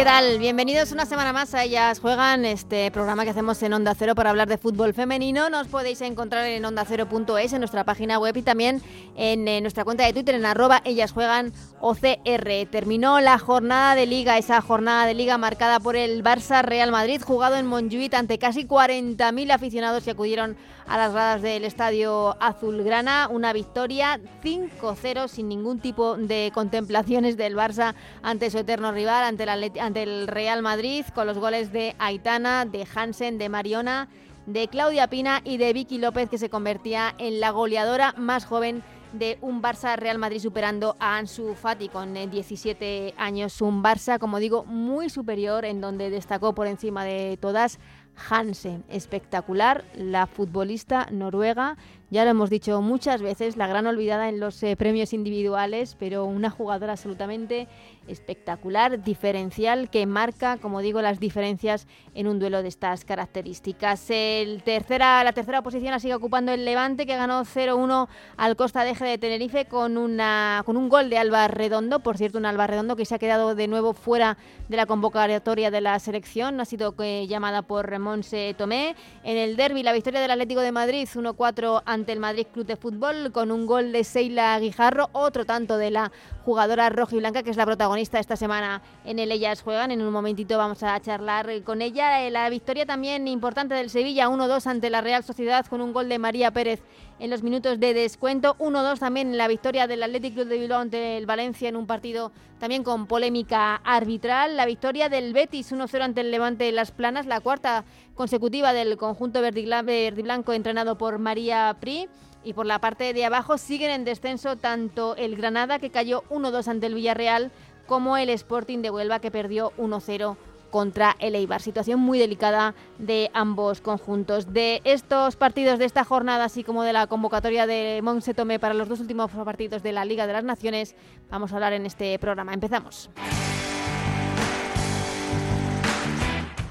¿Qué tal? Bienvenidos una semana más a Ellas Juegan, este programa que hacemos en Onda Cero para hablar de fútbol femenino. Nos podéis encontrar en ondacero.es, en nuestra página web y también en, eh, nuestra cuenta de Twitter en arroba Ellas Juegan OCR. Terminó la jornada de liga, esa jornada de liga marcada por el Barça Real Madrid, jugado en Montjuic ante casi 40.000 aficionados que acudieron a las gradas del estadio Azulgrana. Una victoria 5-0 sin ningún tipo de contemplaciones del Barça ante su eterno rival, ante el, ante el Real Madrid, con los goles de Aitana, de Hansen, de Mariona, de Claudia Pina y de Vicky López, que se convertía en la goleadora más joven de un Barça Real Madrid superando a Ansu Fati con 17 eh, años. Un Barça, como digo, muy superior, en donde destacó por encima de todas Hansen, espectacular, la futbolista noruega, ya lo hemos dicho muchas veces, la gran olvidada en los eh, premios individuales, pero una jugadora absolutamente espectacular, diferencial, que marca, como digo, las diferencias en un duelo de estas características. La tercera posición la sigue ocupando el Levante, que ganó 0-1 al Costa de Eje de Tenerife con, un gol de Alba Redondo, por cierto, un Alba Redondo que se ha quedado de nuevo fuera de la convocatoria de la selección, ha sido eh, llamada por Monse Tomé. En el derby, la victoria del Atlético de Madrid, 1-4 ante el Madrid Club de Fútbol, con un gol de Seila Guijarro, otro tanto de la jugadora roja y blanca, que es la protagonista esta semana en el Ellas Juegan. En un momentito vamos a charlar con ella. Eh, la victoria también importante del Sevilla, 1-2 ante la Real Sociedad, con un gol de María Pérez en los minutos de descuento. 1-2 también la victoria del Athletic Club de Bilbao ante el Valencia en un partido también con polémica arbitral. La victoria del Betis 1-0 ante el Levante de Las Planas, la cuarta consecutiva del conjunto verde y blanco entrenado por María Pri. Y por la parte de abajo siguen en descenso tanto el Granada, que cayó 1-2 ante el Villarreal, como el Sporting de Huelva, que perdió 1-0 contra el Eibar. Situación muy delicada de ambos conjuntos. De estos partidos de esta jornada, así como de la convocatoria de Monse Tomé para los dos últimos partidos de la Liga de las Naciones, vamos a hablar en este programa. Empezamos.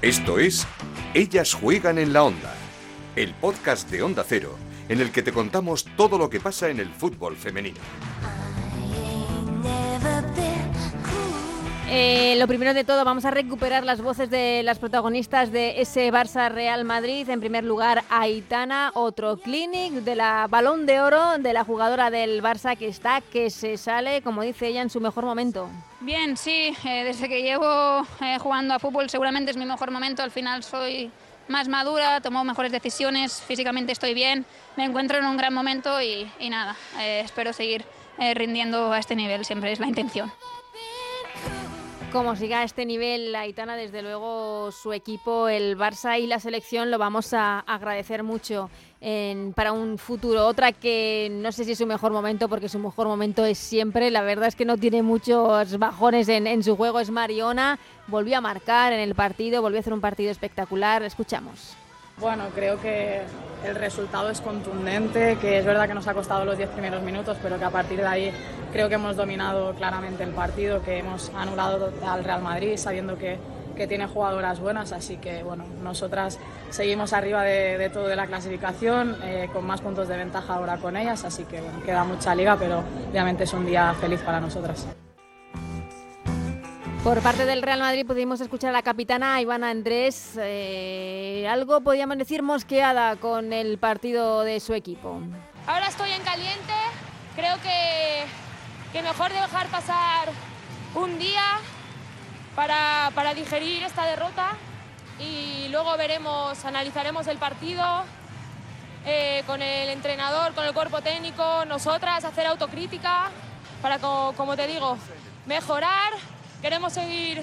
Esto es Ellas juegan en la onda, el podcast de Onda Cero, en el que te contamos todo lo que pasa en el fútbol femenino. Eh, lo primero de todo, vamos a recuperar las voces de las protagonistas de ese Barça Real Madrid. En primer lugar, Aitana, otro clinic de la balón de oro de la jugadora del Barça que está, que se sale, como dice ella, en su mejor momento. Bien, sí, eh, desde que llevo eh, jugando a fútbol seguramente es mi mejor momento. Al final soy más madura, tomo mejores decisiones, físicamente estoy bien, me encuentro en un gran momento y, y nada, espero seguir rindiendo a este nivel, siempre es la intención. Como siga a este nivel Aitana, desde luego su equipo, el Barça y la selección lo vamos a agradecer mucho para un futuro. Otra que no sé si es su mejor momento, porque su mejor momento es siempre. La verdad es que no tiene muchos bajones en, en su juego. Es Mariona. Volvió a marcar en el partido, volvió a hacer un partido espectacular. Escuchamos. Bueno, creo que el resultado es contundente, que es verdad que nos ha costado los 10 primeros minutos, pero que a partir de ahí creo que hemos dominado claramente el partido, que hemos anulado al Real Madrid sabiendo que, que tiene jugadoras buenas, así que bueno, nosotras seguimos arriba de, todo de la clasificación, eh, con más puntos de ventaja ahora con ellas, así que bueno, queda mucha liga, pero obviamente es un día feliz para nosotras. Por parte del Real Madrid pudimos escuchar a la capitana Ivana Andrés. Eh, algo podríamos decir mosqueada con el partido de su equipo. Ahora estoy en caliente. Creo que, que mejor dejar pasar un día para, para digerir esta derrota y luego veremos, analizaremos el partido eh, con el entrenador, con el cuerpo técnico, nosotras, hacer autocrítica para, como te digo, mejorar Queremos seguir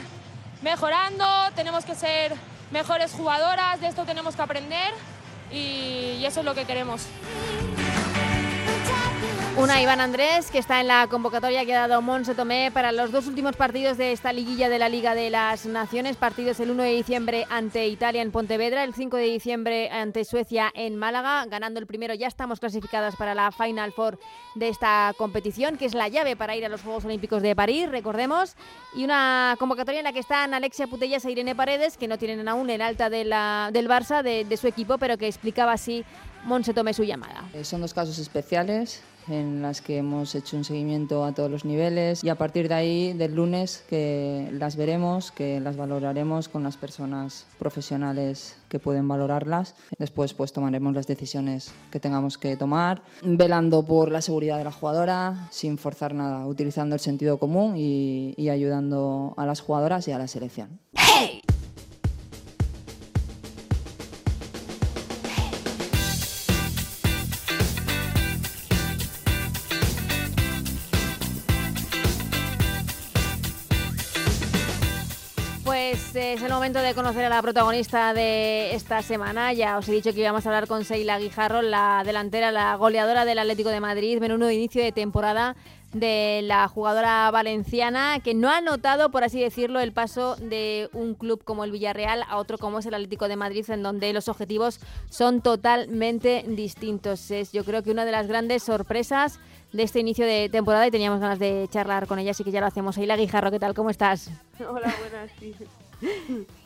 mejorando, tenemos que ser mejores jugadoras, de esto tenemos que aprender y, eso es lo que queremos. Una Iván Andrés, que está en la convocatoria que ha dado Monse Tomé para los dos últimos partidos de esta liguilla de la Liga de las Naciones. Partidos el 1 de diciembre ante Italia en Pontevedra, el 5 de diciembre ante Suecia en Málaga. Ganando el primero ya estamos clasificadas para la Final Four de esta competición, que es la llave para ir a los Juegos Olímpicos de París, recordemos. Y una convocatoria en la que están Alexia Putellas e Irene Paredes, que no tienen aún el alta de la, del Barça, de, de su equipo, pero que explicaba así Monse Tomé su llamada. Eh, son dos casos especiales en las que hemos hecho un seguimiento a todos los niveles y a partir de ahí, del lunes, que las veremos, que las valoraremos con las personas profesionales que pueden valorarlas. Después pues tomaremos las decisiones que tengamos que tomar, velando por la seguridad de la jugadora, sin forzar nada, utilizando el sentido común y, y ayudando a las jugadoras y a la selección. ¡Hey! Momento de conocer a la protagonista de esta semana. Ya os he dicho que íbamos a hablar con Seila Guijarro, la delantera, la goleadora del Atlético de Madrid, menudo inicio de temporada de la jugadora valenciana que no ha notado, por así decirlo, el paso de un club como el Villarreal a otro como es el Atlético de Madrid, en donde los objetivos son totalmente distintos. Es yo creo que una de las grandes sorpresas de este inicio de temporada y teníamos ganas de charlar con ella, así que ya lo hacemos. Seila Guijarro, ¿qué tal? ¿Cómo estás? Hola, buenas, sí.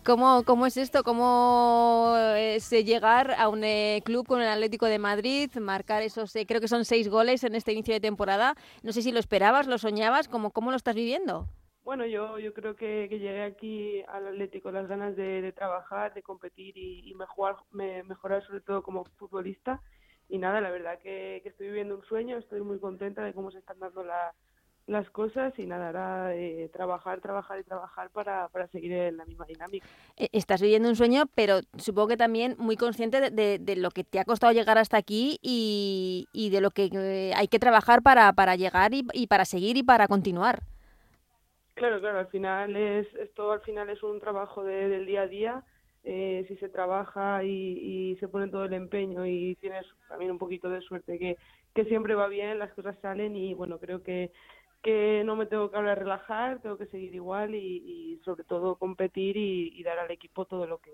¿Cómo, ¿Cómo es esto? ¿Cómo es llegar a un eh, club con el Atlético de Madrid, marcar esos, eh, creo que son seis goles en este inicio de temporada? No sé si lo esperabas, lo soñabas, ¿cómo, cómo lo estás viviendo? Bueno, yo, yo creo que, llegué aquí al Atlético las ganas de, trabajar, de competir y, mejorar, mejorar sobre todo como futbolista. Y nada, la verdad que, que estoy viviendo un sueño, estoy muy contenta de cómo se están dando la, las cosas y nada, era eh, trabajar, trabajar y trabajar para, para seguir en la misma dinámica. E, estás viviendo un sueño, pero supongo que también muy consciente de, de, lo que te ha costado llegar hasta aquí y, y de lo que eh, hay que trabajar para, para llegar y, y, para seguir y para continuar. Claro, claro, al final es, esto al final es un trabajo de, del día a día. Eh, si se trabaja y, y se pone todo el empeño y tienes también un poquito de suerte que, que siempre va bien, las cosas salen y bueno, creo que que no me tengo que hablar relajar, tengo que seguir igual y, sobre todo competir y, dar al equipo todo lo que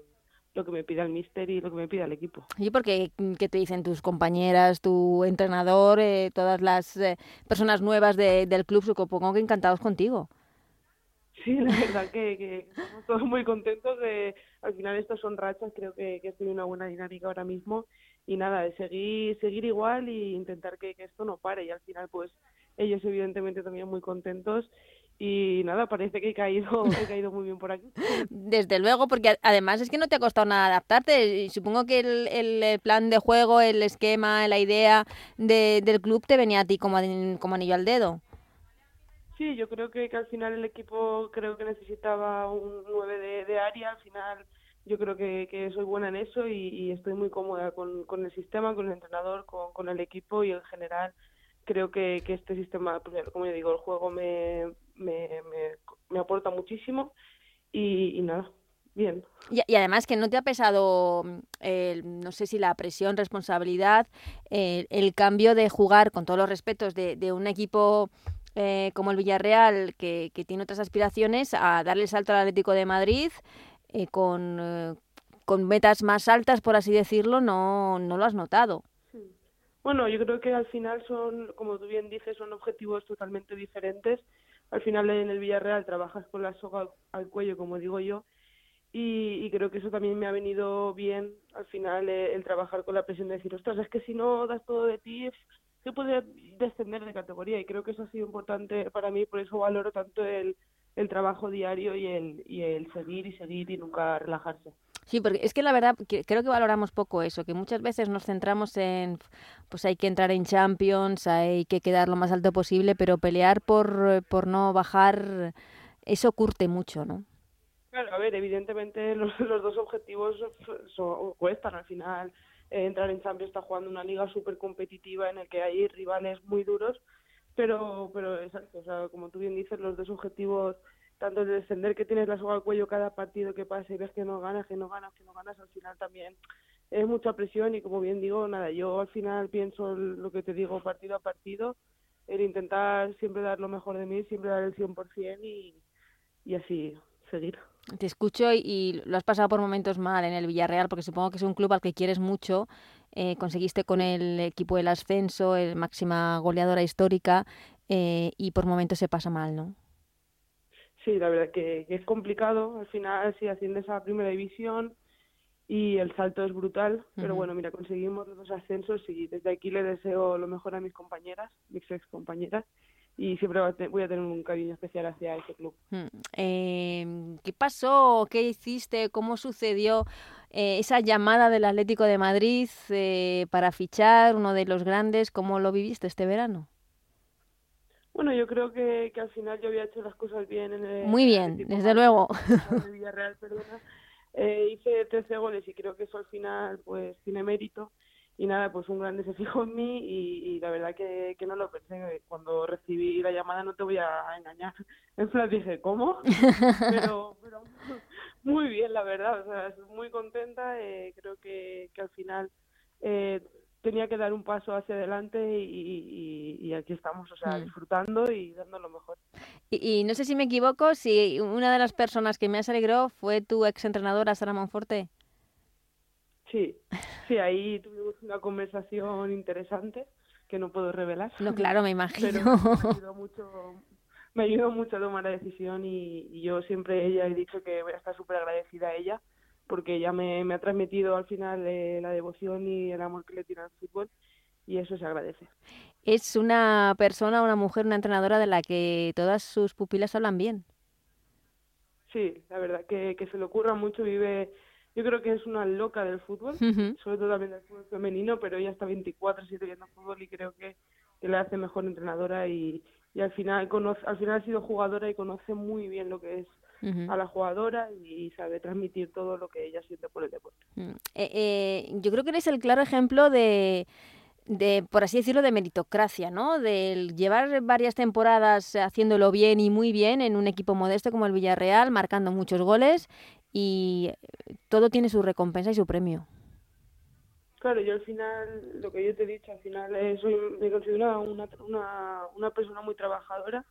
lo que me pida el míster y lo que me pida el equipo. ¿Y porque qué te dicen tus compañeras, tu entrenador, eh, todas las eh, personas nuevas del club, supongo que encantados contigo? Sí, la verdad que, estamos todos muy contentos de, al final estas son rachas, creo que, que estoy en una buena dinámica ahora mismo y nada, de seguir, seguir igual e intentar que, que esto no pare y al final pues ellos evidentemente también muy contentos y nada, parece que he caído, he caído muy bien por aquí. Desde luego, porque además es que no te ha costado nada adaptarte. Y supongo que el, el, plan de juego, el esquema, la idea de, del club te venía a ti como, como anillo al dedo. Sí, yo creo que, que al final el equipo creo que necesitaba un 9 de, de área. Al final yo creo que, que soy buena en eso y, y estoy muy cómoda con, con, el sistema, con el entrenador, con, con el equipo y en general creo que, que este sistema, pues, como yo digo, el juego me, me, me, aporta muchísimo y, nada, bien. Y, además que no te ha pesado, el, no sé si la presión, responsabilidad, el, cambio de jugar, con todos los respetos, de, un equipo eh, como el Villarreal, que, que, tiene otras aspiraciones, a darle salto al Atlético de Madrid eh, con, eh, con metas más altas, por así decirlo, no, no lo has notado. Bueno, yo creo que al final son, como tú bien dices, son objetivos totalmente diferentes. Al final en el Villarreal trabajas con la soga al, cuello, como digo yo, y, creo que eso también me ha venido bien al final eh, el trabajar con la presión de decir, ostras, es que si no das todo de ti, se puede descender de categoría y creo que eso ha sido importante para mí, por eso valoro tanto el, el trabajo diario y el, y el seguir y seguir y nunca relajarse. Sí, porque es que la verdad creo que valoramos poco eso, que muchas veces nos centramos en, pues hay que entrar en Champions, hay que quedar lo más alto posible, pero pelear por, por no bajar, eso curte mucho, ¿no? Claro, a ver, evidentemente los, los dos objetivos cuestan al final. Eh, entrar en Champions está jugando una liga súper competitiva en el que hay rivales muy duros, pero, pero exacto, o sea, como tú bien dices, los dos objetivos tanto el descender que tienes la soga al cuello cada partido que pasa y ves que no ganas, que no ganas, que no ganas, al final también es mucha presión y como bien digo, nada, yo al final pienso lo que te digo partido a partido, el intentar siempre dar lo mejor de mí, siempre dar el 100% y, y así seguir. Te escucho y, lo has pasado por momentos mal en el Villarreal, porque supongo que es un club al que quieres mucho. Eh, conseguiste con el equipo el ascenso, el máxima goleadora histórica, eh, y por momentos se pasa mal, ¿no? Sí, la verdad que, que es complicado. Al final, si asciendes a primera división, y el salto es brutal, pero bueno, mira, conseguimos los dos ascensos y desde aquí le deseo lo mejor a mis compañeras, mis ex compañeras, y siempre voy a tener un cariño especial hacia ese club. Eh, ¿Qué pasó? ¿Qué hiciste? ¿Cómo sucedió eh, esa llamada del Atlético de Madrid eh, para fichar uno de los grandes? ¿Cómo lo viviste este verano? Bueno, yo creo que, que al final yo había hecho las cosas bien en el... Muy bien, desde luego. Villarreal, perdona eh, hice 13 goles y creo que eso al final pues tiene mérito y nada, pues un grande se fijó en mí y, la verdad que, que, no lo pensé. Cuando recibí la llamada no te voy a engañar. En plan dije, ¿cómo? pero, pero muy bien, la verdad. O sea, muy contenta. Eh, creo que, que al final eh, tenía que dar un paso hacia adelante y, aquí estamos, o sea, mm. disfrutando y dando lo mejor. Y, no sé si me equivoco, si una de las personas que me has alegró fue tu ex entrenadora, Sara Monforte. Sí, sí, ahí tuvimos una conversación interesante que no puedo revelar. No, claro, me imagino. Pero me ayudó mucho, me ayudó mucho a tomar la decisión y, y yo siempre ella he dicho que voy a estar súper agradecida a ella porque ella me, ha transmitido al final eh, la devoción y el amor que le tiene al fútbol y eso se agradece. Es una persona, una mujer, una entrenadora de la que todas sus pupilas hablan bien. Sí, la verdad que, que se le ocurra mucho, vive, yo creo que es una loca del fútbol, sobre todo también del fútbol femenino, pero ella está 24-7 viendo fútbol y creo que, que le hace mejor entrenadora y, y al final conoce, al final ha sido jugadora y conoce muy bien lo que es a la jugadora y sabe transmitir todo lo que ella siente por el deporte. Mm. Eh, eh, yo creo que eres el claro ejemplo de, de, por así decirlo, de meritocracia, ¿no? De llevar varias temporadas haciéndolo bien y muy bien en un equipo modesto como el Villarreal, marcando muchos goles y todo tiene su recompensa y su premio. Claro, yo al final, lo que yo te he dicho, al final eh, soy, me considero una, una, una persona muy trabajadora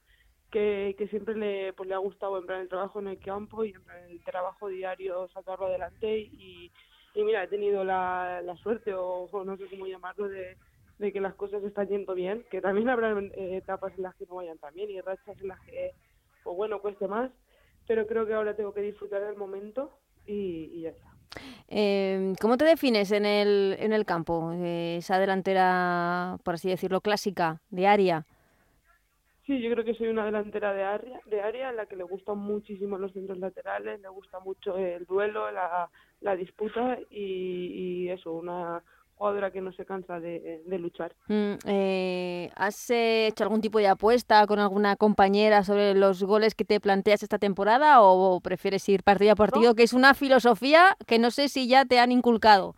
que, que siempre le, pues, le ha gustado en el trabajo en el campo y en el trabajo diario sacarlo adelante y, y mira, he tenido la, la suerte o, no sé cómo llamarlo de, de que las cosas están yendo bien, que también habrá eh, etapas en las que no vayan tan bien y rachas en las que, pues bueno, cueste más, pero creo que ahora tengo que disfrutar del momento y, y ya está. Eh, ¿Cómo te defines en el, en el campo? Eh, esa delantera, por así decirlo, clásica, diaria. Sí, yo creo que soy una delantera de área, de área en la que le gustan muchísimo los centros laterales, le gusta mucho el duelo, la, la disputa y, eso, una jugadora que no se cansa de, luchar. Mm, eh, ¿Has hecho algún tipo de apuesta con alguna compañera sobre los goles que te planteas esta temporada o prefieres ir partido a partido, que es una filosofía que no sé si ya te han inculcado?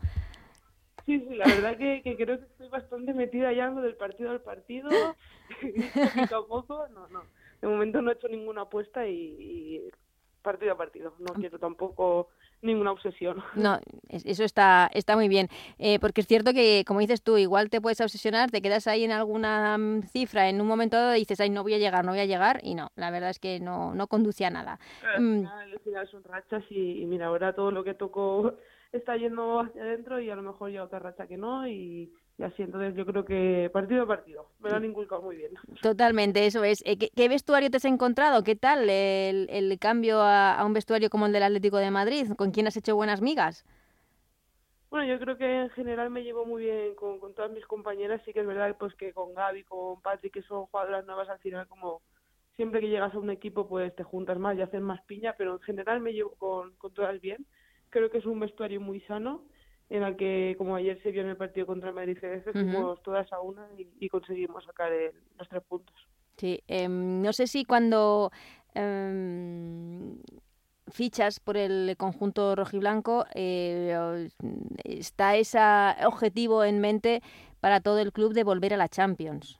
Sí, sí, la verdad que, que creo que estoy bastante metida ya en lo del partido al partido, poquito a poco, no, no, de momento no he hecho ninguna apuesta y, partido a partido, no quiero tampoco ninguna obsesión. No, eso está, está muy bien, eh, porque es cierto que, como dices tú, igual te puedes obsesionar, te quedas ahí en alguna mm, cifra, en un momento dado dices, ay, no voy a llegar, no voy a llegar, y no, la verdad es que no, no conduce a nada. Al mm. final, son rachas y, y, mira, ahora todo lo que toco está yendo hacia adentro y a lo mejor ya otra racha que no y, así entonces yo creo que partido a partido me lo han inculcado muy bien. Totalmente, eso es. Eh, ¿Qué, vestuario te has encontrado? ¿Qué tal el, el cambio a, un vestuario como el del Atlético de Madrid? ¿Con quién has hecho buenas migas? Bueno, yo creo que en general me llevo muy bien con, con todas mis compañeras. Sí que es verdad pues que con Gaby, con Patrick, que son jugadoras nuevas al final como siempre que llegas a un equipo pues te juntas más y haces más piña, pero en general me llevo con, con todas bien creo que es un vestuario muy sano en el que, como ayer se vio en el partido contra el Madrid CDF, fuimos todas a una y, conseguimos sacar los tres puntos. Sí, em, no sé si cuando em, fichas por el conjunto rojiblanco eh, está ese objetivo en mente para todo el club de volver a la Champions.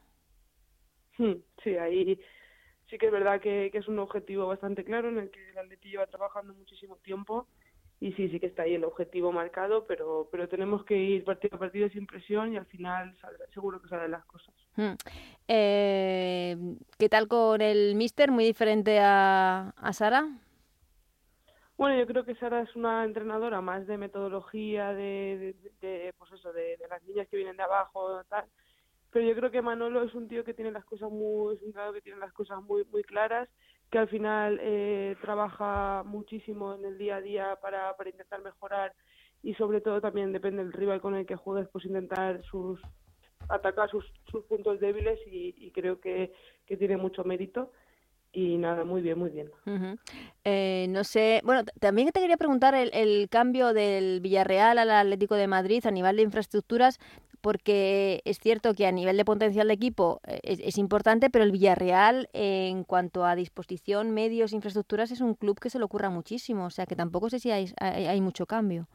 Hmm, sí, ahí sí que es verdad que, que es un objetivo bastante claro en el que el Atleti lleva trabajando muchísimo tiempo y sí, sí que está ahí el objetivo marcado, pero, pero tenemos que ir partido a partido sin presión y al final seguro que salen las cosas. Hmm. Eh, ¿Qué tal con el Mister? ¿Muy diferente a, a Sara? Bueno, yo creo que Sara es una entrenadora más de metodología, de, de, pues eso, de, las niñas que vienen de abajo, tal. Pero yo creo que Manolo es un tío que tiene las cosas muy, es un que tiene las cosas muy, muy claras, que al final eh, trabaja muchísimo en el día a día para, para intentar mejorar y sobre todo también depende del rival con el que juegues, pues intentar sus atacar sus, sus puntos débiles y, y creo que, que tiene mucho mérito. Y nada, muy bien, muy bien. eh, no sé, bueno, también te quería preguntar el, el, cambio del Villarreal al Atlético de Madrid a nivel de infraestructuras, porque es cierto que a nivel de potencial de equipo eh, es, importante, pero el Villarreal en cuanto a disposición, medios, infraestructuras es un club que se le ocurra muchísimo, o sea que tampoco sé si hay, hay, hay mucho cambio.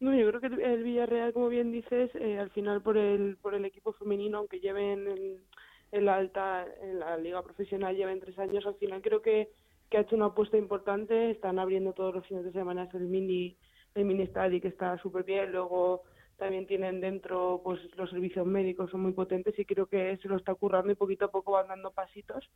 No, yo creo que el, Villarreal, como bien dices, eh, al final por el, por el equipo femenino, aunque lleven... El, en la alta, en la liga profesional lleva en tres años, al final creo que, que ha hecho una apuesta importante, están abriendo todos los fines de semana el mini, el mini estadio que está súper bien, luego también tienen dentro pues los servicios médicos son muy potentes y creo que se lo está currando y poquito a poco van dando pasitos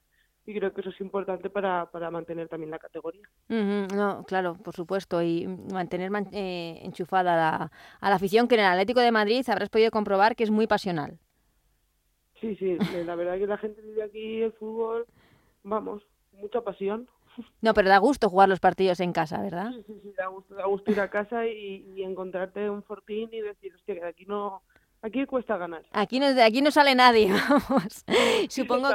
y creo que eso es importante para, para mantener también la categoría. Uh -huh, no, claro, por supuesto, y mantener man eh, enchufada a la, a la afición que en el Atlético de Madrid habrás podido comprobar que es muy pasional. Sí, sí, la verdad que la gente vive aquí el fútbol, vamos, mucha pasión. No, pero da gusto jugar los partidos en casa, ¿verdad? Sí, sí, sí, da gusto, da gusto ir a casa y, y encontrarte un fortín y decir, hostia, que aquí no, Aquí cuesta ganar. Aquí no, aquí no sale nadie, vamos. Supongo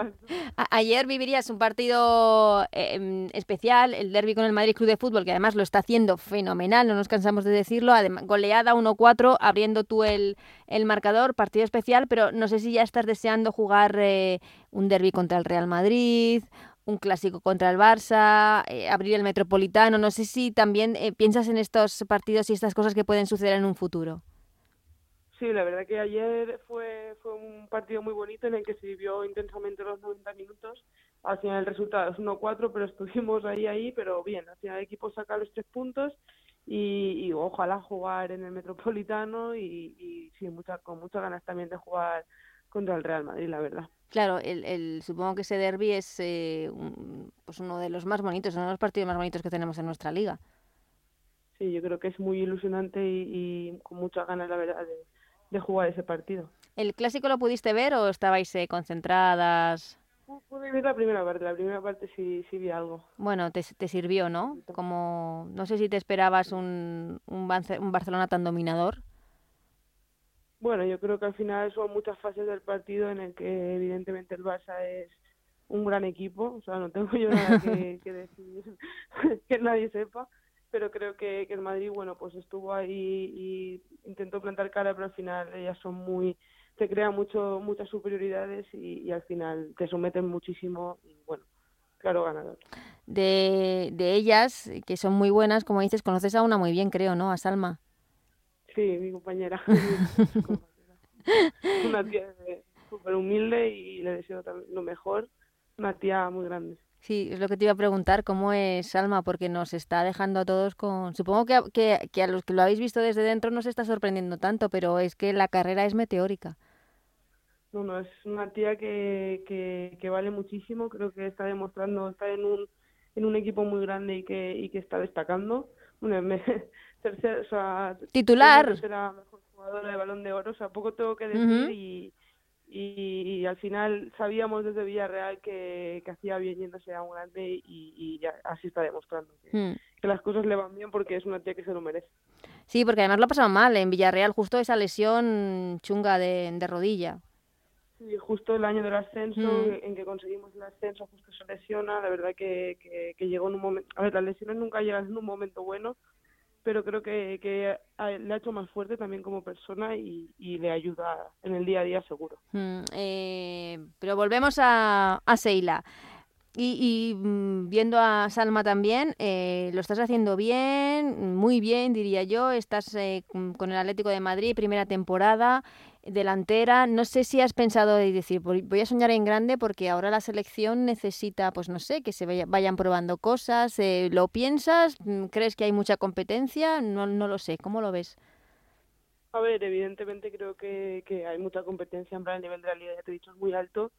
ayer vivirías un partido eh, especial, el derby con el Madrid Club de Fútbol, que además lo está haciendo fenomenal, no nos cansamos de decirlo. Además, goleada 1-4, abriendo tú el, el, marcador, partido especial, pero no sé si ya estás deseando jugar eh, un derby contra el Real Madrid, un clásico contra el Barça, eh, abrir el Metropolitano. No sé si también eh, piensas en estos partidos y estas cosas que pueden suceder en un futuro. Sí, la verdad que ayer fue, fue un partido muy bonito en el que se vivió intensamente los 90 minutos. Al final el resultado es 1-4, pero estuvimos ahí, ahí, pero bien, al final el equipo saca los tres puntos y, ojalá jugar en el Metropolitano y, y sí, mucha, con muchas ganas también de jugar contra el Real Madrid, la verdad. Claro, el, el, supongo que ese derby es eh, un, pues uno de los más bonitos, uno de los partidos más bonitos que tenemos en nuestra liga. Sí, yo creo que es muy ilusionante y, y con muchas ganas, la verdad, de, de jugar ese partido. ¿El clásico lo pudiste ver o estabais eh, concentradas? Pude ver la primera parte, la primera parte sí, sí vi algo. Bueno, te, te sirvió, ¿no? Como, no sé si te esperabas un, un, un Barcelona tan dominador. Bueno, yo creo que al final son muchas fases del partido en el que evidentemente el Barça es un gran equipo, o sea, no tengo yo nada que, que decir que nadie sepa, pero creo que, que el Madrid, bueno, pues estuvo ahí y intentó plantar cara, pero al final ellas son muy, te crean mucho, muchas superioridades y, y al final te someten muchísimo y bueno, claro ganador. De, de ellas, que son muy buenas, como dices, conoces a una muy bien, creo, ¿no? A Salma. Sí, mi compañera. una tía súper humilde y le deseo también lo mejor. Una tía muy grande. Sí, es lo que te iba a preguntar, ¿cómo es Salma? Porque nos está dejando a todos con... Supongo que, que, que, a los que lo habéis visto desde dentro no se está sorprendiendo tanto, pero es que la carrera es meteórica. No, no, es una tía que, que, que vale muchísimo, creo que está demostrando, está en un, en un equipo muy grande y que, y que está destacando. Bueno, me, tercer, o sea, titular. Tercera mejor jugadora de balón de oro, o sea, poco tengo que decir uh -huh. y, y, y, al final sabíamos desde Villarreal que, que hacía bien yéndose a un grande y, y ya así está demostrando que, -huh. que, las cosas le van bien porque es una tía que se lo merece. Sí, porque además lo ha pasado mal en Villarreal, justo esa lesión chunga de, de rodilla. Sí, justo el año del ascenso, mm. en que conseguimos el ascenso, justo se lesiona, la verdad que, que, que llegó en un momento, a ver, las lesiones nunca llegan en un momento bueno, pero creo que, que le ha hecho más fuerte también como persona y, y le ayuda en el día a día seguro. Mm, eh, pero volvemos a, a Seila. Y, mm, viendo a Salma también, eh, lo estás haciendo bien, muy bien, diría yo. Estás eh, con el Atlético de Madrid, primera temporada, delantera. No sé si has pensado de decir, voy a soñar en grande porque ahora la selección necesita, pues no sé, que se vayan probando cosas. Eh, ¿Lo piensas? Mm, ¿Crees que hay mucha competencia? No, no lo sé. ¿Cómo lo ves? A ver, evidentemente creo que, que hay mucha competencia, en el nivel de la liga, ya te he dicho, es muy alto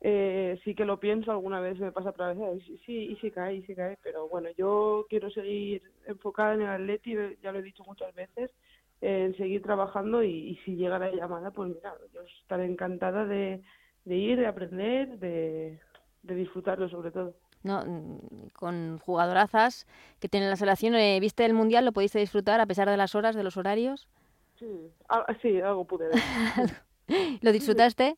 eh, sí que lo pienso, alguna vez me pasa otra vez, sí, y sí cae, y sí cae, pero bueno, yo quiero seguir enfocada en el Atleti, ya lo he dicho muchas veces, en seguir trabajando y, si llega la llamada, pues mira, yo estaré encantada de, ir, de aprender, de, disfrutarlo sobre todo. No, mm, con jugadorazas que tienen la selección, eh, ¿viste el Mundial? ¿Lo pudiste disfrutar a pesar de las horas, de los horarios? Sí, ah, sí algo pude ver. ¿Lo disfrutaste?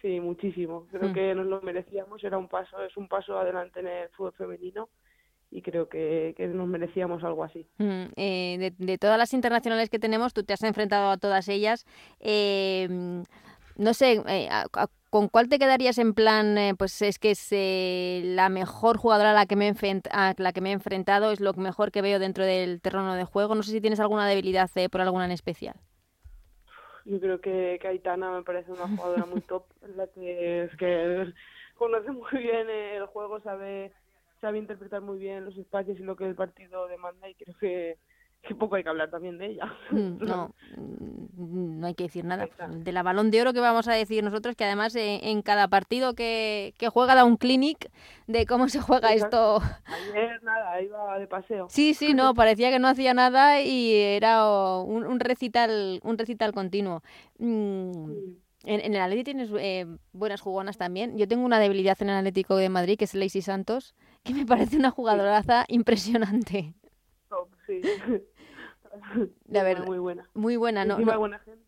Sí, muchísimo. Creo hmm. que nos lo merecíamos. Era un paso, es un paso adelante en el fútbol femenino y creo que, nos merecíamos algo así. Hmm, eh, de, todas las internacionales que tenemos, tú te has enfrentado a todas ellas. Eh, no sé, eh, ¿con cuál te quedarías en plan? pues es que es la mejor jugadora a la, que me a la que me he enfrentado, es lo mejor que veo dentro del terreno de juego. No sé si tienes alguna debilidad por alguna en especial. Yo creo que, que Aitana me parece una jugadora muy top, la que es que conoce muy bien el juego, sabe sabe interpretar muy bien los espacios y lo que el partido demanda y creo que, que poco hay que hablar también de ella. Mm, no, mm, no hay que decir nada. De la balón de oro que vamos a decir nosotros, que además eh, en cada partido que, que, juega da un clinic de cómo se juega esto. Ayer nada, iba de paseo. Sí, sí, no, parecía que no hacía nada y era un, un recital, un recital continuo. Mm, en, en, el Atlético tienes eh, buenas jugonas también. Yo tengo una debilidad en el Atlético de Madrid, que es Lacey Santos, que me parece una jugadoraza impresionante. sí. La verdad. Muy buena. Muy buena, ¿no? buena gente.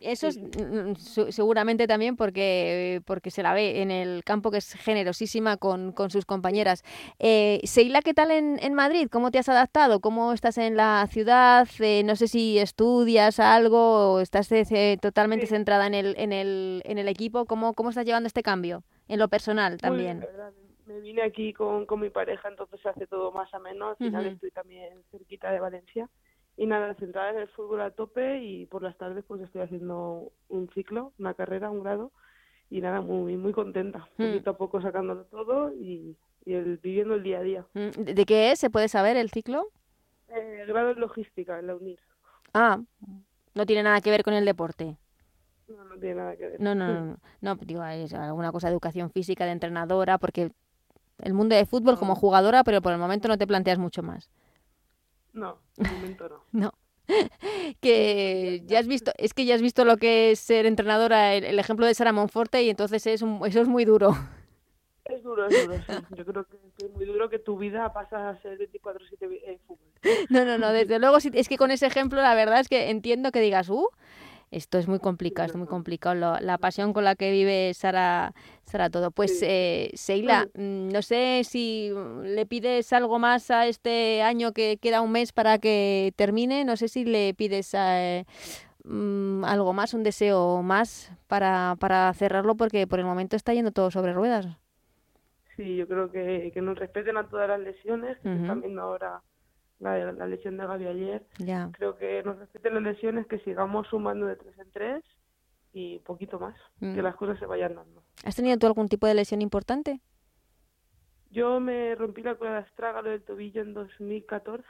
Eso es mm, seguramente también porque, porque se la ve en el campo que es generosísima con, con sus compañeras. Eh, Seila, ¿qué tal en, en, Madrid? ¿Cómo te has adaptado? ¿Cómo estás en la ciudad? Eh, no sé si estudias algo o estás eh, totalmente centrada en el, en, el, en el equipo. ¿Cómo, ¿Cómo estás llevando este cambio? En lo personal también. Me vine aquí con, con mi pareja, entonces se hace todo más o menos. Al final estoy también cerquita de Valencia y nada, centrada en el fútbol a tope y por las tardes pues estoy haciendo un ciclo, una carrera, un grado y nada, muy muy contenta, mm. poquito a poco sacándolo todo y, el, viviendo el día a día. Mm, ¿De qué es? ¿Se puede saber el ciclo? Eh, grado en logística, en la UNIR. Ah, no tiene nada que ver con el deporte. No, no tiene nada que ver. No, no, no, no, digo, es alguna cosa de educación física, de entrenadora, porque el mundo de fútbol como jugadora, pero por el momento no te planteas mucho más. No, de momento no. no. que ya has visto, es que ya has visto lo que es ser entrenadora, el, ejemplo de Sara Monforte y entonces es eso es muy duro. Es duro, es duro, sí. Yo creo que es muy duro que tu vida pasa a ser 24-7 en fútbol. No, no, no, desde luego es que con ese ejemplo la verdad es que entiendo que digas, uh, esto es muy complicado, es muy complicado. la pasión con la que vive Sara, Sara todo. Pues, eh, Seila, mm, no sé si le pides algo más a este año que queda un mes para que termine. No sé si le pides eh, mm, algo más, un deseo más para, para cerrarlo, porque por el momento está yendo todo sobre ruedas. Sí, yo creo que, que nos respeten a todas las lesiones que se están viendo ahora la, la lesión de Gaby ayer. Creo que nos respeten las lesiones, que sigamos sumando de tres en tres y poquito más, que mm. las cosas se vayan dando. ¿Has tenido tú algún tipo de lesión importante? Yo me rompí la cuerda astrágalo del tobillo en 2014.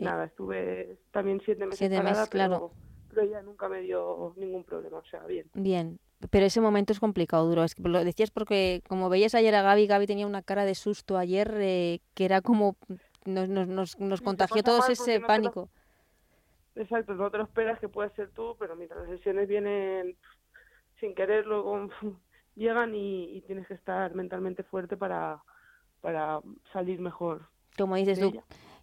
Nada, estuve también siete meses siete parada, claro. pero, ya nunca me dio ningún problema, o sea, bien. Bien, pero ese momento es complicado, duro. Es que lo decías porque, como veías ayer a Gaby, Gaby tenía una cara de susto ayer eh, que era como nos, nos, nos, contagió todo ese pánico. exacto, no te lo esperas que pueda ser tú, pero mira, las sesiones vienen sin querer, luego llegan y, tienes que estar mentalmente fuerte para, para salir mejor. Como dices tú,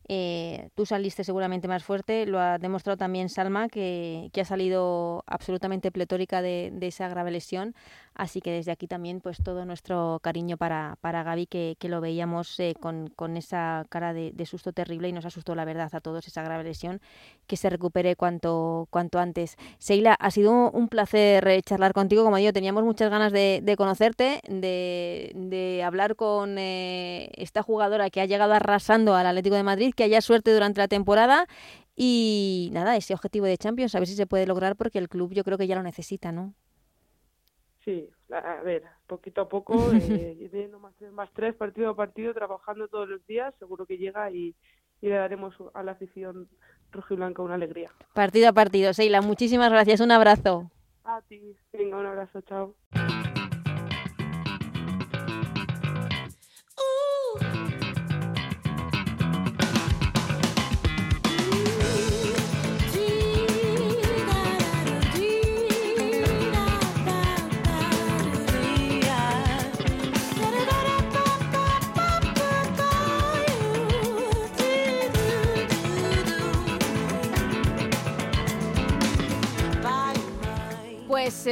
eh, tú saliste seguramente más fuerte, lo ha demostrado también Salma, que, que ha salido absolutamente pletórica de, de, esa grave lesión. Así que desde aquí también pues todo nuestro cariño para, para Gaby, que, que lo veíamos eh, con, con, esa cara de, de, susto terrible y nos asustó la verdad a todos esa grave lesión, que se recupere cuanto, cuanto antes. Seila, ha sido un placer eh, charlar contigo, como digo, teníamos muchas ganas de, de conocerte, de, de, hablar con eh, esta jugadora que ha llegado arrasando al Atlético de Madrid, que haya suerte durante la temporada y nada, ese objetivo de Champions, a ver si se puede lograr porque el club yo creo que ya lo necesita, ¿no? Sí, a ver, poquito a poco, eh, yendo más tres, más tres, partido a partido, trabajando todos los días, seguro que llega y, y le daremos a la afición rojiblanca una alegría. Partido a partido, Seila, muchísimas gracias, un abrazo. A ti, venga, un abrazo, chao.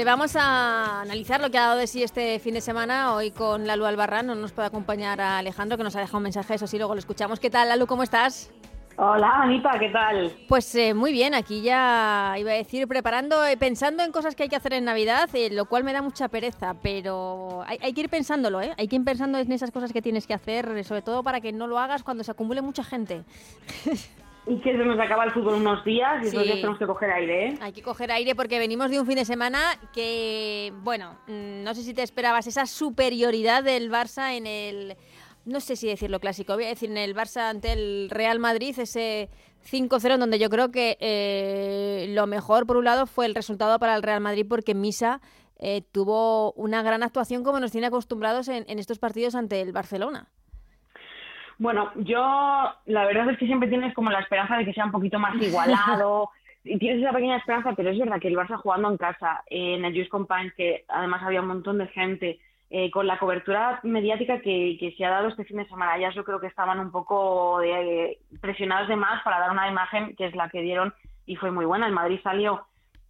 Eh, vamos a analizar lo que ha dado de sí este fin de semana. Hoy con Lalu Albarrán no nos puede acompañar a Alejandro, que nos ha dejado un mensaje, eso sí, luego lo escuchamos. ¿Qué tal, Lalu? ¿Cómo estás? Hola, Anita, ¿qué tal? Pues eh, muy bien, aquí ya iba a decir, preparando, eh, pensando en cosas que hay que hacer en Navidad, eh, lo cual me da mucha pereza, pero hay, hay, que ir pensándolo, ¿eh? Hay que ir pensando en esas cosas que tienes que hacer, sobre todo para que no lo hagas cuando se acumule mucha gente. Y que se nos acaba el fútbol unos días y Sí. esos días tenemos que coger aire, ¿eh? Hay que coger aire porque venimos de un fin de semana que, bueno, mm, no sé si te esperabas esa superioridad del Barça en el, no sé si decirlo clásico, voy a decir en el Barça ante el Real Madrid, ese 5-0 en donde yo creo que eh, lo mejor por un lado fue el resultado para el Real Madrid porque Misa eh, tuvo una gran actuación como nos tiene acostumbrados en, en estos partidos ante el Barcelona. Bueno, yo la verdad es que siempre tienes como la esperanza de que sea un poquito más igualado y tienes esa pequeña esperanza, pero es verdad que el Barça jugando en casa, eh, en el Juice Compagne, que además había un montón de gente, eh, con la cobertura mediática que, que se ha dado este fin de semana, ya yo creo que estaban un poco eh, presionados de más para dar una imagen que es la que dieron y fue muy buena. El Madrid salió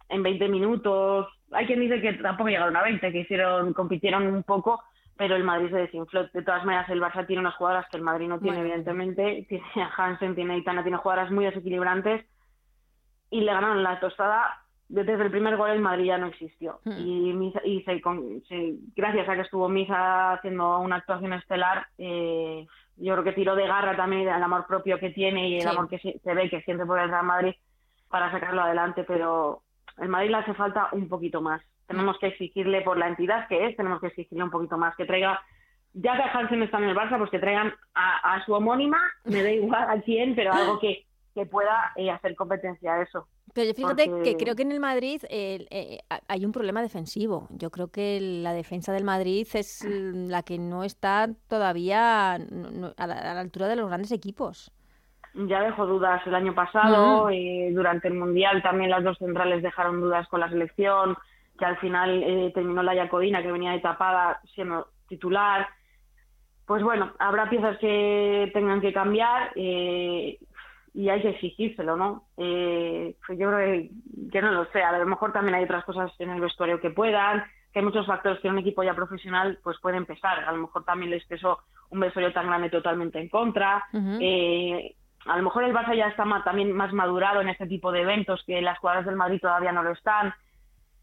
en 20 minutos, hay quien dice que tampoco llegaron a 20, que hicieron, compitieron un poco, pero el Madrid se desinfló. De todas maneras, el Barça tiene unas jugadoras que el Madrid no tiene, Bueno. evidentemente. Tiene a Hansen, tiene a Itana, tiene jugadoras muy desequilibrantes. Y le ganaron la tostada. Desde el primer gol el Madrid ya no existió. Hmm. Y, Misa- y se con- se- gracias a que estuvo Misa haciendo una actuación estelar, eh, yo creo que tiró de garra también y del amor propio que tiene y el Sí. amor que se, se ve que siente por el Real Madrid para sacarlo adelante. Pero el Madrid le hace falta un poquito más. Tenemos que exigirle por la entidad que es, tenemos que exigirle un poquito más, que traiga, ya que Hansen está en el Barça, pues que traigan a, a su homónima, me da igual a quién, pero algo que, que pueda eh, hacer competencia a eso. Pero yo fíjate Porque- que creo que en el Madrid eh, eh, ha- hay un problema defensivo. Yo creo que la defensa del Madrid es la que no está todavía a, la, a la altura de los grandes equipos. Ya dejó dudas el año pasado, eh, durante el Mundial también las dos centrales dejaron dudas con la selección, que al final eh, terminó la Jacobina, que venía de tapada, siendo titular. Pues bueno, habrá piezas que tengan que cambiar eh, y hay que exigírselo, ¿no? Eh, pues yo creo que, que no lo sé, a lo mejor también hay otras cosas en el vestuario que puedan, que hay muchos factores que un equipo ya profesional pues pueden pesar. A lo mejor también les pesó un vestuario tan grande totalmente en contra. Eh, a lo mejor el Barça ya está ma- también más madurado en este tipo de eventos que las jugadoras del Madrid todavía no lo están.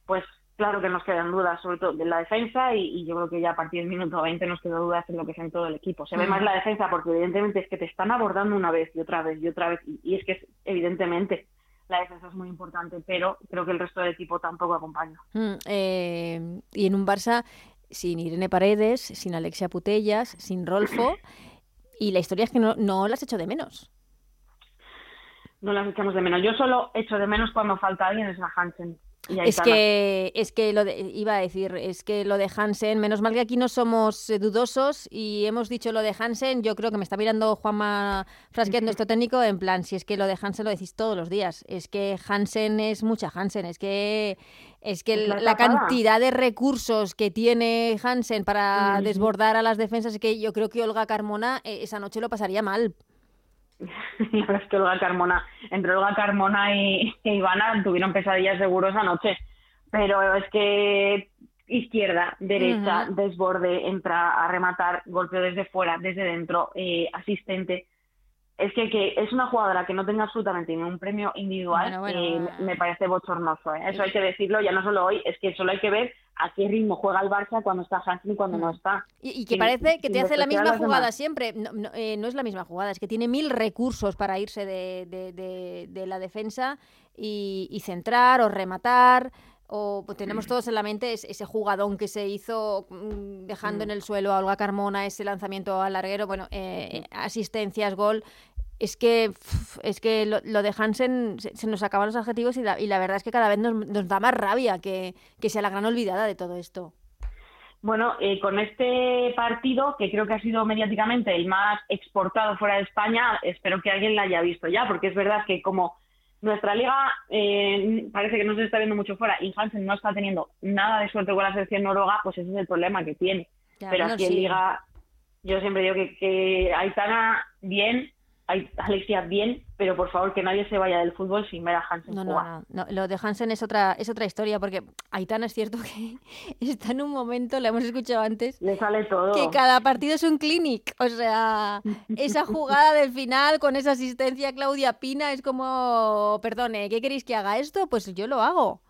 Pues claro que nos quedan dudas, sobre todo de la defensa, y, y yo creo que ya a partir del minuto 20 nos quedan dudas en lo que es en todo el equipo. Se ve Mm. más la defensa porque evidentemente es que te están abordando una vez y otra vez y otra vez, y, y es que es- evidentemente la defensa es muy importante, pero creo que el resto del equipo tampoco acompaña. Mm, eh, y en un Barça sin Irene Paredes, sin Alexia Putellas, sin Rolfo, y la historia es que no, no las echo de menos. No las echamos de menos. Yo solo echo de menos cuando falta alguien, es la Hansen. Es que, es que lo de- iba a decir, es que lo de Hansen, menos mal que aquí no somos eh, dudosos y hemos dicho lo de Hansen, yo creo que me está mirando Juanma Frasquet, nuestro técnico, en plan, si es que lo de Hansen lo decís todos los días, es que Hansen es mucha Hansen, es que es que la cantidad de recursos que tiene Hansen para desbordar a las defensas, es que yo creo que Olga Carmona eh, esa noche lo pasaría mal. La verdad es que Olga Carmona, entre Olga Carmona y, e Ivana tuvieron pesadillas seguros anoche. Pero es que izquierda, derecha, desborde, entra a rematar, golpeo desde fuera, desde dentro, eh, asistente. Es que, que es una jugadora que no tenga absolutamente ningún premio individual, eh, me parece bochornoso. ¿eh? Eso hay que decirlo, ya no solo hoy, es que solo hay que ver a qué ritmo juega el Barça cuando está Hansen y cuando no está. Y, que parece que te hace la misma jugada siempre. No, no, es la misma jugada, es que tiene mil recursos para irse de, de, de, la defensa y, y centrar o rematar o pues, tenemos todos en la mente ese, jugadón que se hizo mm, dejando en mm. el suelo a Olga Carmona, ese lanzamiento al larguero, bueno, eh, asistencias, gol. Es que, es que lo, de Hansen se, nos acaban los adjetivos y la, y la, verdad es que cada vez nos, da más rabia que, sea la gran olvidada de todo esto. Bueno, eh, con este partido, que creo que ha sido mediáticamente el más exportado fuera de España, espero que alguien la haya visto ya, porque es verdad que como nuestra liga eh, parece que no se está viendo mucho fuera y Hansen no está teniendo nada de suerte con la selección noruega, pues ese es el problema que tiene. Pero aquí en liga, yo siempre digo que, que Aitana bien, Alexia bien, pero por favor que nadie se vaya del fútbol sin ver a Hansen no, jugar. No, no, lo de Hansen es otra, es otra historia, porque Aitana es cierto que está en un momento, lo hemos escuchado antes, le sale todo. Que cada partido es un clinic. O sea, esa jugada del final con esa asistencia Claudia Pina es como, perdone, ¿qué queréis que haga esto? Pues yo lo hago.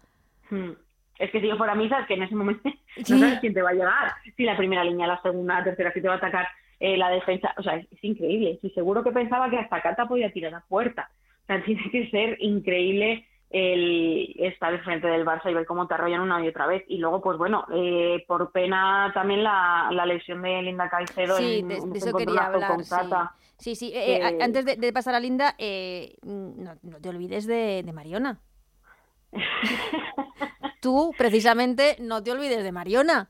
Hmm. Es que si yo fuera misa, que en ese momento no sabes quién te va a llegar. Si la primera línea, la segunda, la tercera, si te va a atacar eh, la defensa, o sea, es, increíble. Sí, seguro que pensaba que hasta Cata podía tirar a puerta. O sea, tiene que ser increíble el estar frente del Barça y ver cómo te arrollan una y otra vez. Y luego, pues bueno, eh, por pena también la, lesión de Linda Caicedo. Sí, de, eso quería hablar. sí. sí, eh, antes de, pasar a Linda, no, te olvides de, de Mariona. Tú, precisamente, no te olvides de Mariona.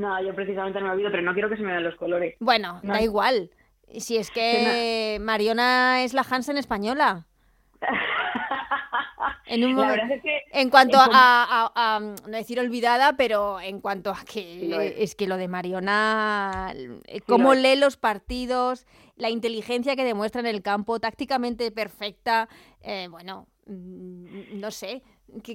No, yo precisamente no me olvido, pero no quiero que se me den los colores. Bueno, da igual. Si es que Mariona es la Hansen española. En, un en cuanto a, no decir olvidada, pero en cuanto a que es. que lo de Mariona, cómo lee los partidos, la inteligencia que demuestra en el campo, tácticamente perfecta, eh, bueno, mm, no sé,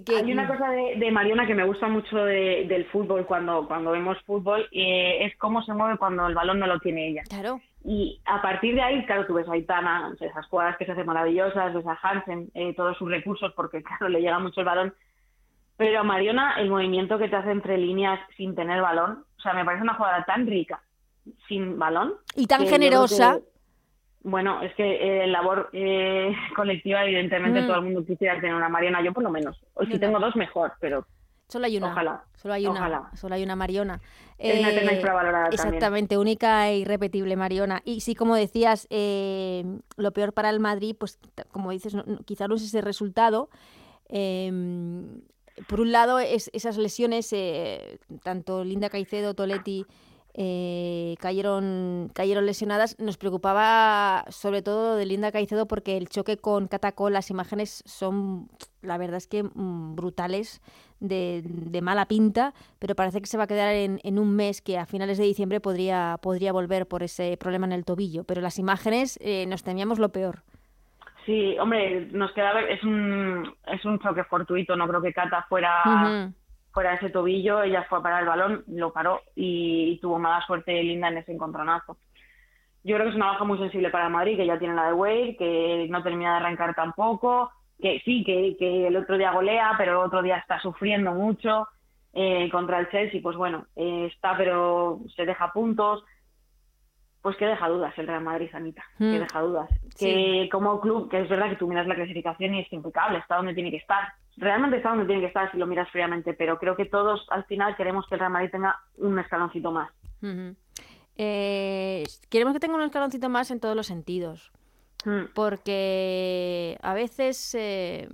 hay una cosa de, Mariona que me gusta mucho del fútbol cuando, cuando vemos fútbol, eh, es cómo se mueve cuando el balón no lo tiene ella. Claro. Y a partir de ahí, claro, tú ves a Aitana, esas jugadas que se hacen maravillosas, ves a Hansen, eh, todos sus recursos, porque claro, le llega mucho el balón. Pero a Mariona, el movimiento que te hace entre líneas sin tener balón, o sea, me parece una jugada tan rica, sin balón. Y tan generosa. Bueno, es que eh, labor eh, colectiva, evidentemente, mm. todo el mundo quisiera tener una Mariona, yo por lo menos. O si tengo dos, mejor, pero. Solo hay una. Ojalá. Solo hay una. Solo hay una Mariona. Es una eh, Exactamente, única e irrepetible Mariona. Y sí, como decías, eh, lo peor para el Madrid, pues como dices, no, quizá no es ese resultado. Em, por un lado, es, esas lesiones, tanto Linda Caicedo, Toletti eh, cayeron, cayeron lesionadas. Nos preocupaba sobre todo de Linda Caicedo porque el choque con Catacol, las imágenes son, la verdad es que mm, brutales, de, mala pinta, pero parece que se va a quedar en, en, un mes que a finales de diciembre podría, podría volver por ese problema en el tobillo. Pero las imágenes eh, nos temíamos lo peor. Sí, hombre, nos queda es un, es un choque fortuito, no creo que Cata fuera fuera de ese tobillo, ella fue a parar el balón, lo paró y, tuvo mala suerte Linda en ese encontronazo. Yo creo que es una baja muy sensible para Madrid, que ya tiene la de Wade, que no termina de arrancar tampoco, que sí, que, que el otro día golea, pero el otro día está sufriendo mucho eh, contra el Chelsea, pues bueno, eh, está, pero se deja puntos. Pues que deja dudas el Real Madrid, Anita, que mm. deja dudas. Que como club, que es verdad que tú miras la clasificación y es impecable, está donde tiene que estar realmente está donde tiene que estar si lo miras fríamente, pero creo que todos al final queremos que el Real Madrid tenga un escaloncito más. Eh, queremos que tenga un escaloncito más en todos los sentidos, mm. porque a veces eh,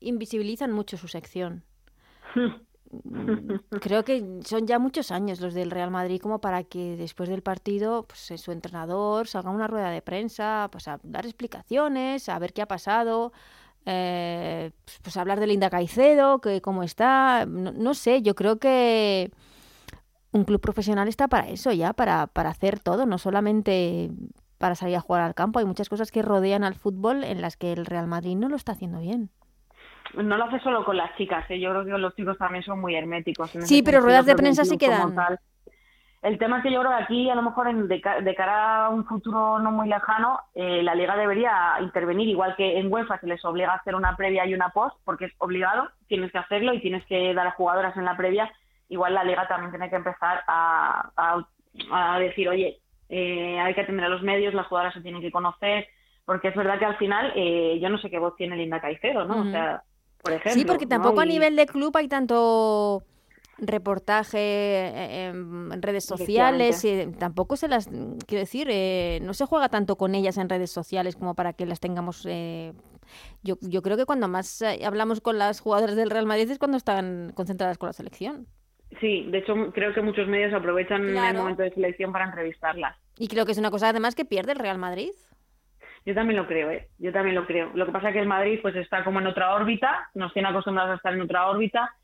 invisibilizan mucho su sección. Creo que son ya muchos años los del Real Madrid como para que después del partido pues, su entrenador salga a una rueda de prensa pues, a dar explicaciones, a ver qué ha pasado, eh, pues hablar de Linda Caicedo, que cómo está, no, sé, yo creo que un club profesional está para eso ya, para, para hacer todo, no solamente para salir a jugar al campo, hay muchas cosas que rodean al fútbol en las que el Real Madrid no lo está haciendo bien. no lo hace solo con las chicas, ¿eh? yo creo que los chicos también son muy herméticos. sí, pero ruedas de prensa sí quedan. El tema es que yo creo que aquí, a lo mejor, en, de, cara a un futuro no muy lejano, eh, la Liga debería intervenir, igual que en UEFA se les obliga a hacer una previa y una post, porque es obligado, tienes que hacerlo y tienes que dar a jugadoras en la previa. Igual la Liga también tiene que empezar a, a, decir, oye, eh, hay que atender a los medios, las jugadoras se tienen que conocer, porque es verdad que al final, eh, yo no sé qué voz tiene Linda Caicedo, ¿no? O sea, por ejemplo. Sí, porque tampoco a nivel de club hay tanto reportaje eh, en redes sociales y tampoco se las quiero decir eh, no se juega tanto con ellas en redes sociales como para que las tengamos eh, yo, yo creo que cuando más hablamos con las jugadoras del Real Madrid es cuando están concentradas con la selección. Sí de hecho creo que muchos medios aprovechan el momento de selección para entrevistarlas. Y creo que es una cosa además que pierde el Real Madrid. Yo también lo creo, ¿eh? Yo también lo creo. Lo que pasa es que el Madrid pues está como en otra órbita, nos tiene acostumbrados a estar en otra órbita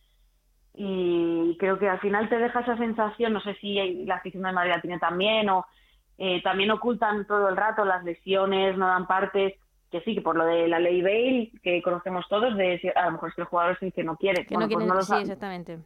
y creo que al final te deja esa sensación, no sé si la afición de Madrid la tiene también o eh, también ocultan todo el rato las lesiones, no dan partes, que sí, que por lo de la ley Bale, que conocemos todos, de a lo mejor es que el jugador es el que no quiere. Que no, pues quiere, sí, exactamente.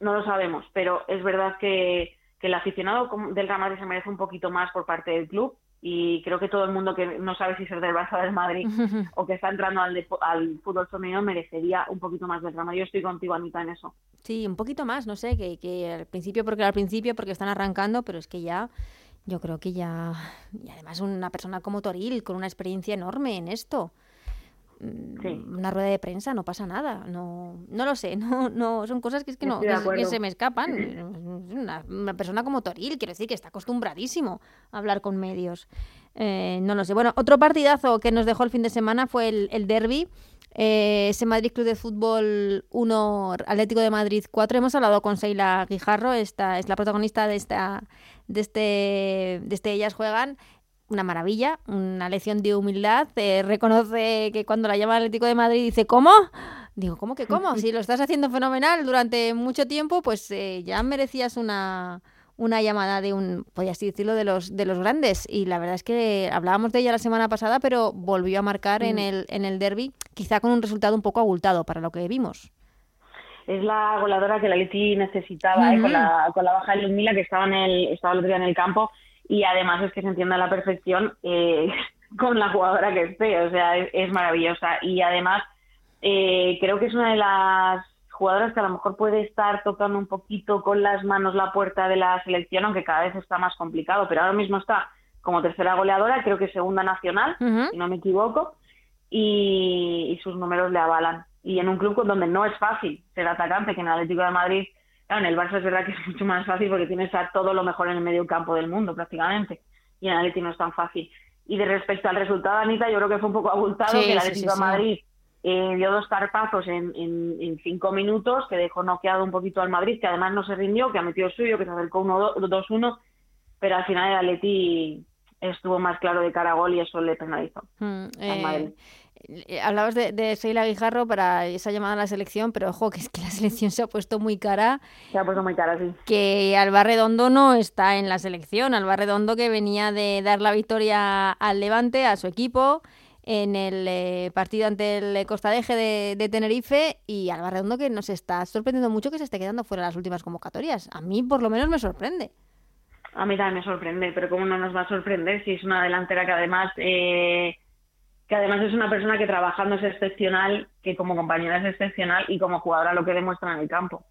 No lo sabemos, pero es verdad que, que el aficionado del Real Madrid se merece un poquito más por parte del club y creo que todo el mundo que no sabe si ser del Barça o del Madrid o que está entrando al, al fútbol femenino merecería un poquito más del drama. Yo estoy contigo, Anita, en eso. Sí, un poquito más, no sé, que, que al principio, porque al principio, porque están arrancando, pero es que ya, yo creo que ya, y además una persona como Toril, con una experiencia enorme en esto. Mm, una rueda de prensa, no pasa nada. No, no lo sé, no, no, son cosas que es que no se me escapan. Una, persona como Toril, quiero decir que está acostumbradísimo a hablar con medios. Eh, no lo sé. Bueno, otro partidazo que nos dejó el fin de semana fue el, el derby. Eh, ese Madrid Club de Fútbol 1, Atlético de Madrid 4. Hemos hablado con Seila Guijarro, esta es la protagonista de esta de este de este Ellas Juegan una maravilla, una lección de humildad. Eh, reconoce que cuando la llama Atlético de Madrid dice, ¿cómo? Digo, ¿cómo que cómo? Si lo estás haciendo fenomenal durante mucho tiempo, pues eh, ya merecías una, una llamada de un, podías decirlo, de los, de los grandes. Y la verdad es que hablábamos de ella la semana pasada, pero volvió a marcar en el, en el derby, quizá con un resultado un poco abultado para lo que vimos. Es la goleadora que la Leti necesitaba, eh, con, la, con la baja de Ludmila, que estaba, en el, estaba el otro día en el campo y además es que se entiende a la perfección eh, con la jugadora que esté, o sea, es, maravillosa y además eh, creo que es una de las jugadoras que a lo mejor puede estar tocando un poquito con las manos la puerta de la selección, aunque cada vez está más complicado, pero ahora mismo está como tercera goleadora, creo que segunda nacional, si no me equivoco, y, y, sus números le avalan. Y en un club donde no es fácil ser atacante, que en el Atlético de Madrid Claro, en el Barça es verdad que es mucho más fácil porque tienes a todo lo mejor en el medio campo del mundo prácticamente. Y en Atleti no es tan fácil. Y de respecto al resultado, Anita, yo creo que fue un poco abultado que el Atlético de Madrid eh, dio dos carpazos en, en, cinco minutos, que dejó noqueado un poquito al Madrid, que además no se rindió, que ha metido suyo, que se acercó 2-1, pero al final el Atleti estuvo más claro de cara a gol y eso le penalizó mm, al Madrid. Eh, hablabas de, de Seila Guijarro para esa llamada a la selección, pero ojo, que es que la selección se ha puesto muy cara. Se ha puesto muy cara, sí. Que Alba Redondo no está en la selección. Alba Redondo que venía de dar la victoria al Levante, a su equipo, en el eh, partido ante el Costa de, de Tenerife. Y Alba Redondo que nos está sorprendiendo mucho que se esté quedando fuera de las últimas convocatorias. A mí, por lo menos, me sorprende. A mí también me sorprende, pero ¿cómo no nos va a sorprender si es una delantera que además. Eh que además es una persona que trabajando es excepcional, que como compañera es excepcional y como jugadora lo que demuestra en el campo.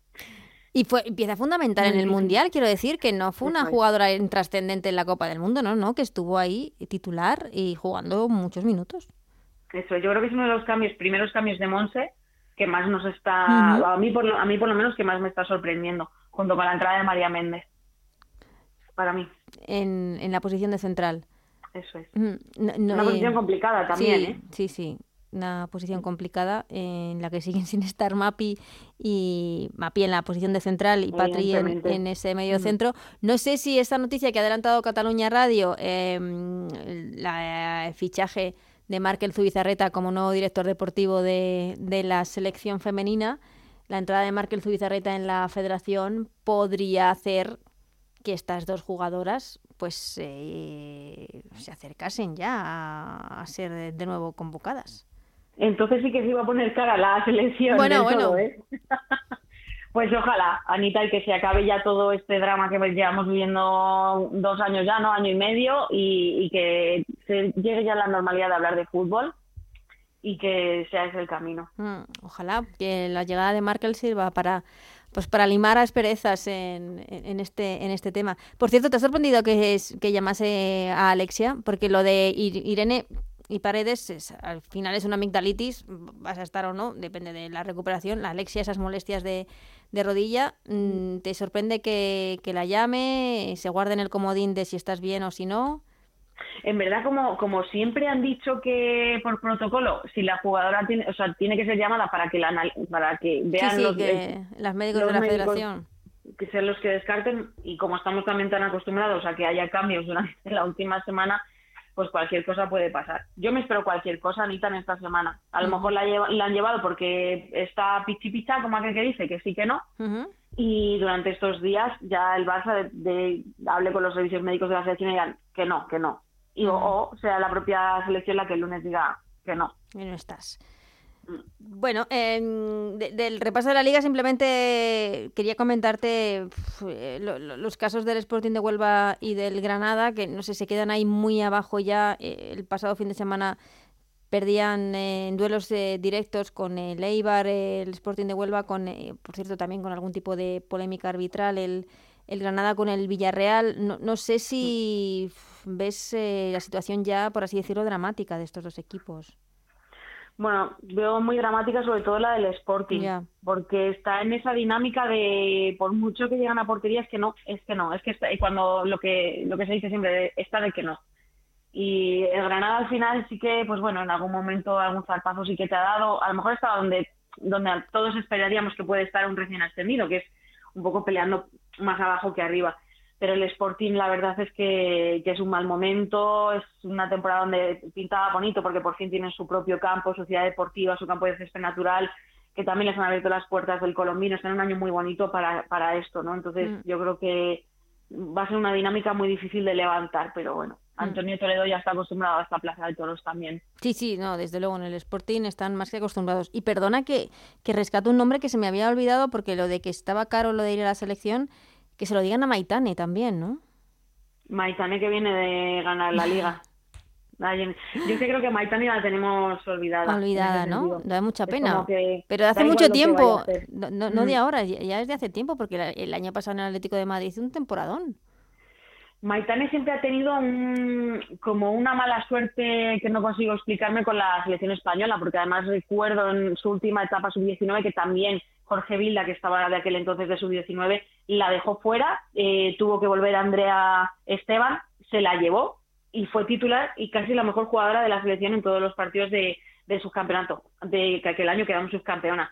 Y fue pieza fundamental en el Mundial, quiero decir, que no fue una jugadora trascendente en la Copa del Mundo, no, no, que estuvo ahí titular y jugando muchos minutos. Eso, yo creo que es uno de los cambios, primeros cambios de Monse, que más nos está, a, mí por lo, a mí por lo menos que más me está sorprendiendo, junto con la entrada de María Méndez, para mí. En, en la posición de central. Eso es. una posición complicada también, sí, ¿eh? Sí, sí. Una posición complicada en la que siguen sin estar Mapi y Mapi en la posición de central y Patri en, ese medio centro. No sé si esta noticia que ha adelantado Cataluña Radio, eh, la, el fichaje de Markel Zubizarreta como nuevo director deportivo de, de la selección femenina, la entrada de Markel Zubizarreta en la federación podría hacer que estas dos jugadoras pues eh, se acercasen ya a, ser de, nuevo convocadas. Entonces sí que se iba a poner cara a la selección. Bueno, bueno. todo, ¿eh? pues ojalá, Anita, y que se acabe ya todo este drama que llevamos viviendo dos años ya, ¿no? Año y medio, y, y que se llegue ya a la normalidad de hablar de fútbol y que sea ese el camino. Mm, ojalá que la llegada de Markel sirva para pues para limar asperezas en, en, este en este tema. Por cierto, ¿te ha sorprendido que, llamase a Alexia? Porque lo de Ir- Irene y Paredes es- al final es una amigdalitis, vas a estar o no, depende de la recuperación. La Alexia, esas molestias de, de rodilla, mm, ¿te sorprende que, que la llame, se guarde en el comodín de si estás bien o si no? En verdad, como, como siempre han dicho que por protocolo, si la jugadora tiene, o sea, tiene que ser llamada para que la para que vean sí, los, que las médicos los de la médicos federación. que sean los que descarten y como estamos también tan acostumbrados a que haya cambios durante la última semana, pues cualquier cosa puede pasar. Yo me espero cualquier cosa, Anita, en esta semana. A lo mejor la, lleva- la han llevado porque está pichi picha, como aquel que dice que sí que no, y durante estos días ya el Barça de, de- hable con los servicios médicos de la selección y digan que no, que no. Y, o, o sea la propia selección la que el lunes diga que no. Y no estás. Bueno, em, de- del repaso de la liga simplemente quería comentarte pf, eh, lo- lo- los casos del Sporting de Huelva y del Granada, que no sé, se quedan ahí muy abajo ya. Eh, el pasado fin de semana perdían eh, en duelos eh, directos con el Eibar, el Sporting de Huelva, con, eh, por cierto, también con algún tipo de polémica arbitral, el, el Granada con el Villarreal. No, no sé si pf, ves eh, la situación ya, por así decirlo, dramática de estos dos equipos. Bueno, veo muy dramática sobre todo la del Sporting, porque está en esa dinámica de por mucho que llegan a portería es que no, es que no, es que está, y cuando lo que lo que se dice siempre está de que no. Y el Granada al final sí que, pues bueno, en algún momento algún zarpazo sí que te ha dado, a lo mejor está donde donde todos esperaríamos que puede estar un recién ascendido, que es un poco peleando más abajo que arriba. Pero el Sporting la verdad es que, que es un mal momento, es una temporada donde pintaba bonito porque por fin tienen su propio campo, su ciudad deportiva, su campo de césped natural, que también les han abierto las puertas del Colombino, está en un año muy bonito para, para esto, ¿no? Entonces Mm. yo creo que va a ser una dinámica muy difícil de levantar, pero bueno, Antonio Toledo ya está acostumbrado a esta plaza de toros también. Sí, sí, no, desde luego en el Sporting están más que acostumbrados. Y perdona que, que rescato un nombre que se me había olvidado porque lo de que estaba caro lo de ir a la selección, que se lo digan a Maitane también, ¿no? Maitane que viene de ganar la liga. Yo es que creo que Maitane la tenemos olvidada. Olvidada, ¿no? Da mucha pena. Pero de hace mucho tiempo, no, no, no de Mm. ahora, ya es de hace tiempo, porque el año pasado en el Atlético de Madrid hizo un temporadón. Maitane siempre ha tenido un, como una mala suerte que no consigo explicarme con la selección española, porque además recuerdo en su última etapa sub-19 que también Jorge Vilda, que estaba de aquel entonces de sub-19, la dejó fuera, eh, tuvo que volver Andrea Esteban, se la llevó y fue titular y casi la mejor jugadora de la selección en todos los partidos de, de subcampeonato, de que aquel año quedamos subcampeona.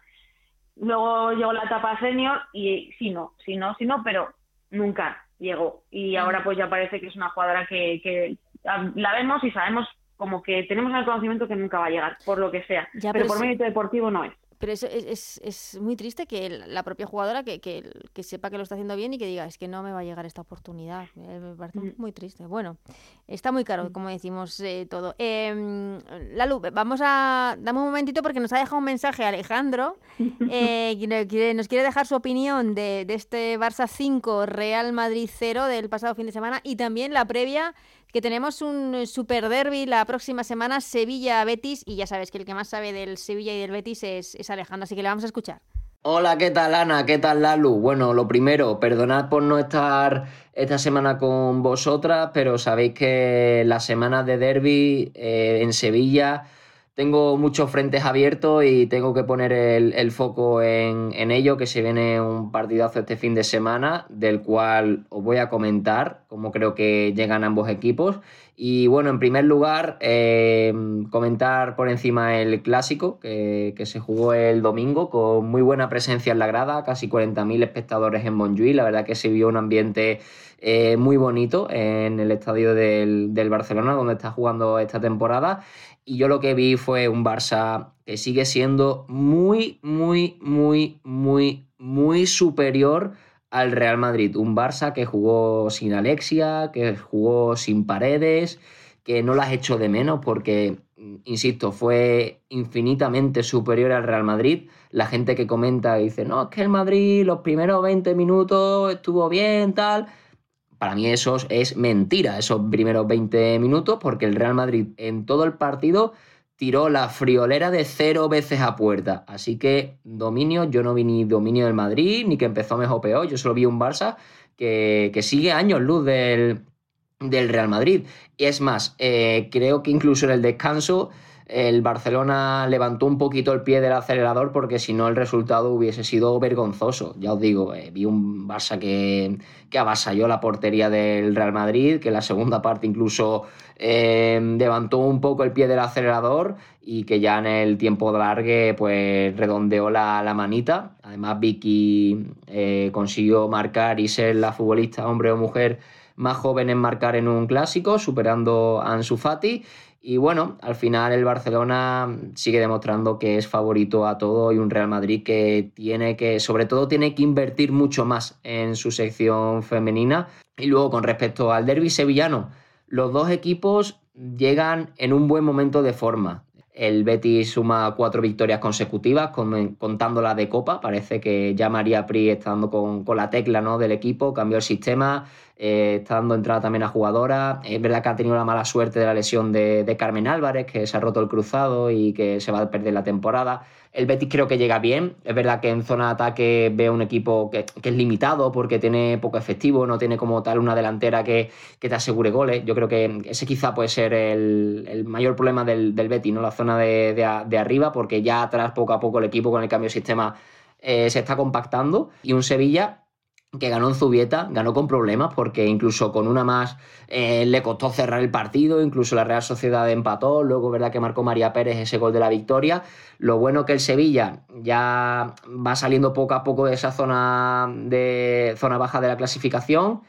Luego llegó la etapa senior y sí, no, sí, no, sí, no, pero nunca llegó. Y ahora pues ya parece que es una jugadora que, que ah, la vemos y sabemos como que tenemos el conocimiento que nunca va a llegar, por lo que sea. Ya, pero pero por sí. mérito deportivo no es. Pero eso es, es, es muy triste que la propia jugadora que, que, que sepa que lo está haciendo bien y que diga, es que no me va a llegar esta oportunidad. Eh, Me parece Mm. muy triste. Bueno, está muy caro, como decimos eh, todo. Eh, Lalu, vamos a... Dame un momentito porque nos ha dejado un mensaje Alejandro, eh, que nos quiere dejar su opinión de, de este Barça 5, Real Madrid 0 del pasado fin de semana y también la previa que tenemos un super derby la próxima semana, Sevilla-Betis, y ya sabes que el que más sabe del Sevilla y del Betis es, es Alejandro, así que le vamos a escuchar. Hola, ¿qué tal Ana? ¿Qué tal Lalu? Bueno, lo primero, perdonad por no estar esta semana con vosotras, pero sabéis que la semana de derby eh, en Sevilla tengo muchos frentes abiertos y tengo que poner el, foco en, en ello, que se viene un partidazo este fin de semana, del cual os voy a comentar cómo creo que llegan ambos equipos. Y bueno, en primer lugar, eh, comentar por encima el clásico que, que se jugó el domingo con muy buena presencia en la grada, casi 40.000 espectadores en Montjuïc. La verdad que se vio un ambiente eh, muy bonito en el estadio del, del Barcelona, donde está jugando esta temporada. Y yo lo que vi fue un Barça que sigue siendo muy, muy, muy, muy, muy superior al Real Madrid. Un Barça que jugó sin Alexia, que jugó sin paredes, que no las echo de menos porque insisto, fue infinitamente superior al Real Madrid. La gente que comenta dice, no, es que el Madrid los primeros 20 minutos estuvo bien, tal. Para mí eso es mentira, esos primeros 20 minutos, porque el Real Madrid en todo el partido tiró la friolera de cero veces a puerta. Así que dominio, yo no vi ni dominio del Madrid, ni que empezó mejor o peor, yo solo vi un Barça que, que sigue años luz del, del Real Madrid. Y es más, eh, creo que incluso en el descanso el Barcelona levantó un poquito el pie del acelerador porque si no el resultado hubiese sido vergonzoso. Ya os digo, eh, vi un Barça que, que, avasalló la portería del Real Madrid, que la segunda parte incluso eh, levantó un poco el pie del acelerador y que ya en el tiempo de largue pues redondeó la, la manita. Además Vicky consiguió marcar y ser la futbolista, hombre o mujer, más joven en marcar en un clásico, superando a Ansu Fati. Y bueno, al final el Barcelona sigue demostrando que es favorito a todo y un Real Madrid que tiene que, sobre todo, tiene que invertir mucho más en su sección femenina. Y luego, con respecto al derby sevillano, los dos equipos llegan en un buen momento de forma. El Betis suma cuatro victorias consecutivas, contando la de Copa. Parece que ya María Pri está dando con, con la tecla ¿no? del equipo, cambió el sistema, eh, está dando entrada también a jugadoras. Es verdad que ha tenido la mala suerte de la lesión de, Carmen Álvarez, que se ha roto el cruzado y que se va a perder la temporada. El Betis creo que llega bien. Es verdad que en zona de ataque veo un equipo que, es limitado porque tiene poco efectivo, no tiene como tal una delantera que, te asegure goles. Yo creo que ese quizá puede ser el, mayor problema del, Betis, ¿no? la zona de, arriba, porque ya atrás poco a poco el equipo con el cambio de sistema eh, se está compactando. Y un Sevilla que ganó en Zubieta, ganó con problemas porque incluso con una más eh, le costó cerrar el partido, incluso la Real Sociedad empató, luego verdad que marcó María Pérez ese gol de la victoria. Lo bueno que el Sevilla ya va saliendo poco a poco de esa zona de zona baja de la clasificación,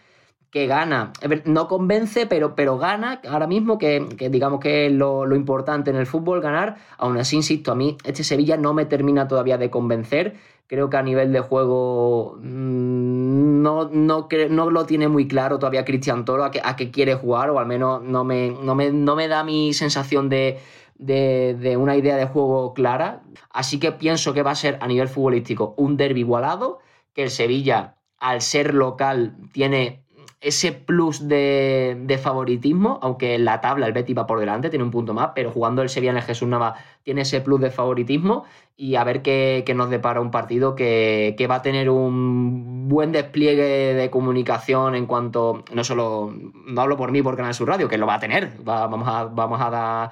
que gana, no convence, pero, pero gana ahora mismo, que, digamos que es lo, lo importante en el fútbol, ganar. Aún así, insisto, a mí este Sevilla no me termina todavía de convencer Creo que a nivel de juego mm, no, no, no lo tiene muy claro todavía Cristian Toro a qué, quiere jugar, o al menos no me, no me, da mi sensación de, de, una idea de juego clara. Así que pienso que va a ser a nivel futbolístico un derby igualado, que el Sevilla, al ser local, tiene ese plus de, favoritismo, aunque en la tabla el Betis va por delante, tiene un punto más, pero jugando el Sevilla en el Jesús Nava tiene ese plus de favoritismo y a ver qué, nos depara un partido que, va a tener un buen despliegue de comunicación en cuanto, no solo, no hablo por mí por Canal Sur Radio, que lo va a tener, vamos a, vamos a dar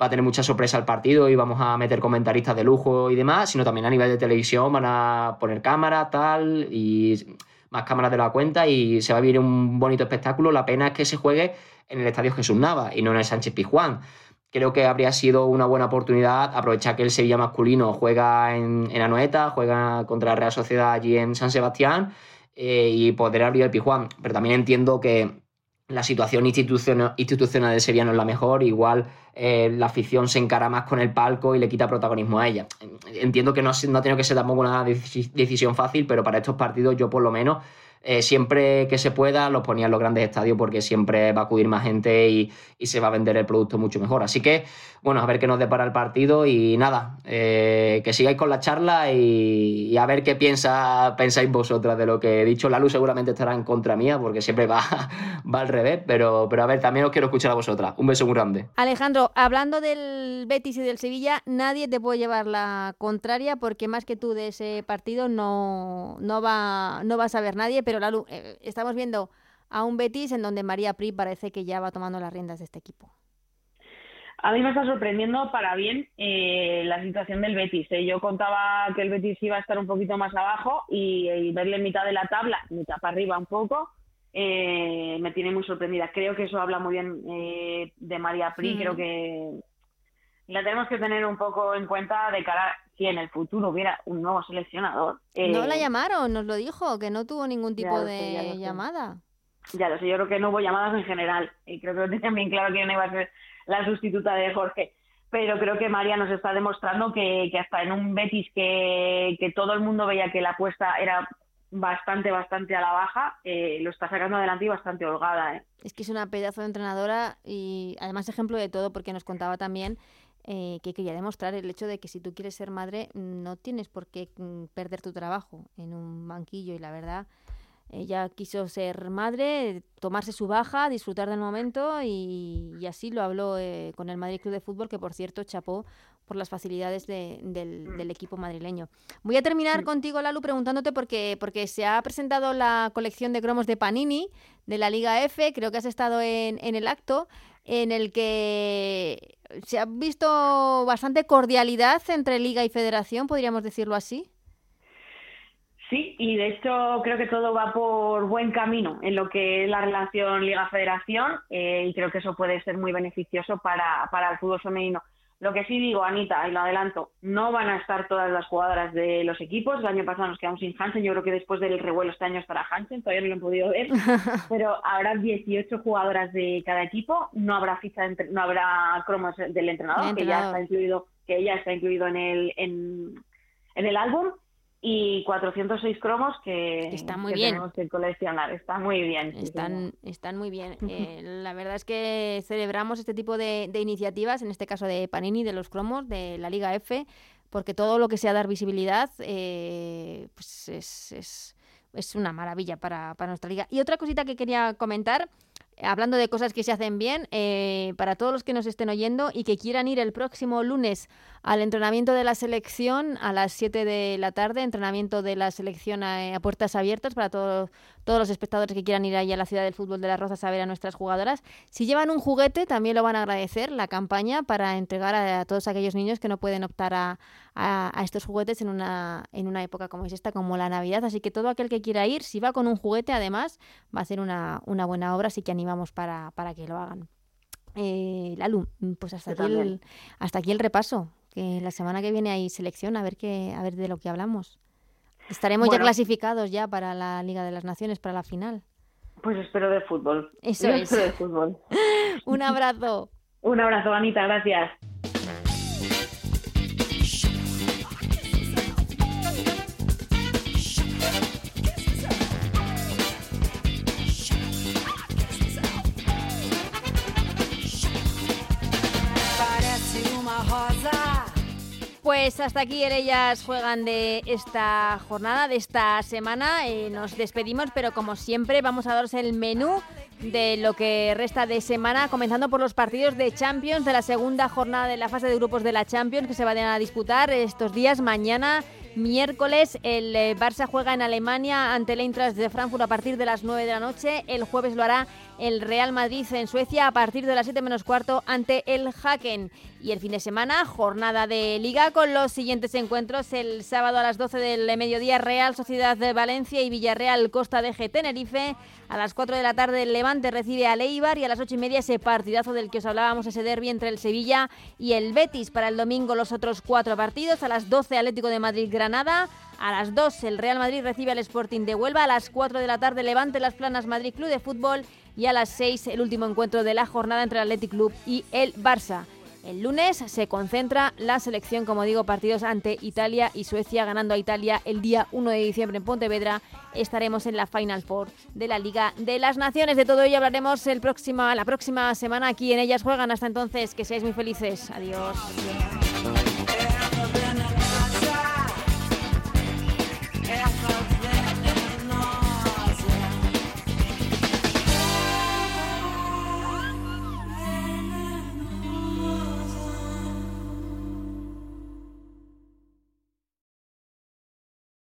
va a tener mucha sorpresa el partido y vamos a meter comentaristas de lujo y demás, sino también a nivel de televisión van a poner cámaras, tal, y más cámaras de la cuenta y se va a vivir un bonito espectáculo. La pena es que se juegue en el Estadio Jesús Nava y no en el Sánchez Pizjuán. Creo que habría sido una buena oportunidad aprovechar que el Sevilla masculino juega en, en Anoeta, juega contra la Real Sociedad allí en San Sebastián eh, y poder abrir el Pizjuán. Pero también entiendo que la situación institucional, del Sevilla no es la mejor, igual eh, la afición se encara más con el palco y le quita protagonismo a ella. Entiendo que no, no ha tenido que ser tampoco una decisión fácil, pero para estos partidos yo por lo menos eh, siempre que se pueda los ponía en los grandes estadios porque siempre va a acudir más gente y, se va a vender el producto mucho mejor. Así que, bueno, a ver qué nos depara el partido y nada, eh, que sigáis con la charla y, a ver qué piensa, pensáis vosotras de lo que he dicho. La luz seguramente estará en contra mía porque siempre va, va al revés, pero, pero a ver, también os quiero escuchar a vosotras. Un beso muy grande. Alejandro, hablando del Betis y del Sevilla, nadie te puede llevar la contraria porque más que tú de ese partido no, no, va, no va a saber nadie, pero pero eh, estamos viendo a un Betis en donde María Pri parece que ya va tomando las riendas de este equipo. A mí me está sorprendiendo para bien eh, la situación del Betis. ¿eh? Yo contaba que el Betis iba a estar un poquito más abajo y, verle en mitad de la tabla, mitad para arriba un poco, me tiene muy sorprendida. Creo que eso habla muy bien de María Pri. Creo que la tenemos que tener un poco en cuenta de cara si en el futuro hubiera un nuevo seleccionador. no la eh, llamaron, nos lo dijo, que no tuvo ningún tipo de llamada. Ya lo sé, yo creo que no hubo llamadas en general y creo que lo tenían bien claro quién iba a ser la sustituta de Jorge. Pero creo que María nos está demostrando que, que hasta en un Betis que, que todo el mundo veía que la apuesta era bastante, bastante a la baja, eh, lo está sacando adelante y bastante holgada. ¿eh? Es que es una pedazo de entrenadora y además ejemplo de todo porque nos contaba también eh, que quería demostrar el hecho de que si tú quieres ser madre no tienes por qué mm, perder tu trabajo en un banquillo y la verdad ella quiso ser madre, tomarse su baja, disfrutar del momento y, así lo habló eh, con el Madrid Club de Fútbol, que por cierto chapó por las facilidades del, equipo madrileño. Voy a terminar contigo, Lalu, preguntándote porque, porque se ha presentado la colección de cromos de Panini de la Liga F, creo que has estado en, en el acto, en el que se ha visto bastante cordialidad entre Liga y Federación, podríamos decirlo así. Sí, y de hecho creo que todo va por buen camino en lo que es la relación Liga-Federación eh, y creo que eso puede ser muy beneficioso para, para el fútbol femenino. Lo que sí digo, Anita, y lo adelanto, no van a estar todas las jugadoras de los equipos. El año pasado nos quedamos sin Hansen, yo creo que después del revuelo este año estará Hansen, todavía no lo he podido ver, pero habrá 18 jugadoras de cada equipo, no habrá ficha, no habrá cromos del entrenador, que ya está incluido, que ya está incluido en el en, en el álbum y 406 cromos que, están muy bien. tenemos que coleccionar. Está muy bien. Están, están muy bien. Eh, la verdad es que celebramos este tipo de, iniciativas, en este caso de Panini, de los cromos, de la Liga F, porque todo lo que sea dar visibilidad eh, pues es, es, es, una maravilla para, para nuestra liga. Y otra cosita que quería comentar hablando de cosas que se hacen bien, eh, para todos los que nos estén oyendo y que quieran ir el próximo lunes al entrenamiento de la selección a las 7 de la tarde, entrenamiento de la selección a, puertas abiertas para todos todos los espectadores que quieran ir ahí a la ciudad del fútbol de las Rozas a ver a nuestras jugadoras. Si llevan un juguete, también lo van a agradecer la campaña para entregar a, todos aquellos niños que no pueden optar a, estos juguetes en una, en una época como es esta, como la Navidad. Así que todo aquel que quiera ir, si va con un juguete, además, va a ser una, una buena obra, así que animamos para, para que lo hagan. Eh, Lalu, pues hasta aquí, el, hasta aquí el repaso. Que la semana que viene hay selección, a ver, qué, a ver de lo que hablamos. Estaremos ya clasificados ya para la Liga de las Naciones, para la final. Pues espero de fútbol. Eso es. Espero de fútbol. Un abrazo. Un abrazo, Anita, gracias. Pues hasta aquí ellas juegan de esta jornada, de esta semana. Eh, nos despedimos, pero como siempre vamos a daros el menú de lo que resta de semana, comenzando por los partidos de Champions de la segunda jornada de la fase de grupos de la Champions que se van a disputar estos días. Mañana Miércoles el eh, Barça juega en Alemania ante el Eintracht de Frankfurt a partir de las 9 de la noche. El jueves lo hará el Real Madrid en Suecia a partir de las 7 menos cuarto ante el Haken. Y el fin de semana, jornada de liga con los siguientes encuentros. El sábado a las 12 del mediodía, Real Sociedad de Valencia y Villarreal Costa de G Tenerife. A las 4 de la tarde, el Levante recibe a Leibar y a las 8 y media ese partidazo del que os hablábamos, ese derby entre el Sevilla y el Betis. Para el domingo, los otros cuatro partidos. A las 12, Atlético de Madrid Granada. A las 2 el Real Madrid recibe al Sporting de Huelva. A las 4 de la tarde Levante Las Planas Madrid Club de Fútbol. Y a las 6 el último encuentro de la jornada entre el Athletic Club y el Barça. El lunes se concentra la selección, como digo, partidos ante Italia y Suecia, ganando a Italia el día 1 de diciembre en Pontevedra. Estaremos en la Final Four de la Liga de las Naciones. De todo ello hablaremos el próximo, la próxima semana aquí en Ellas Juegan. Hasta entonces, que seáis muy felices. Adiós.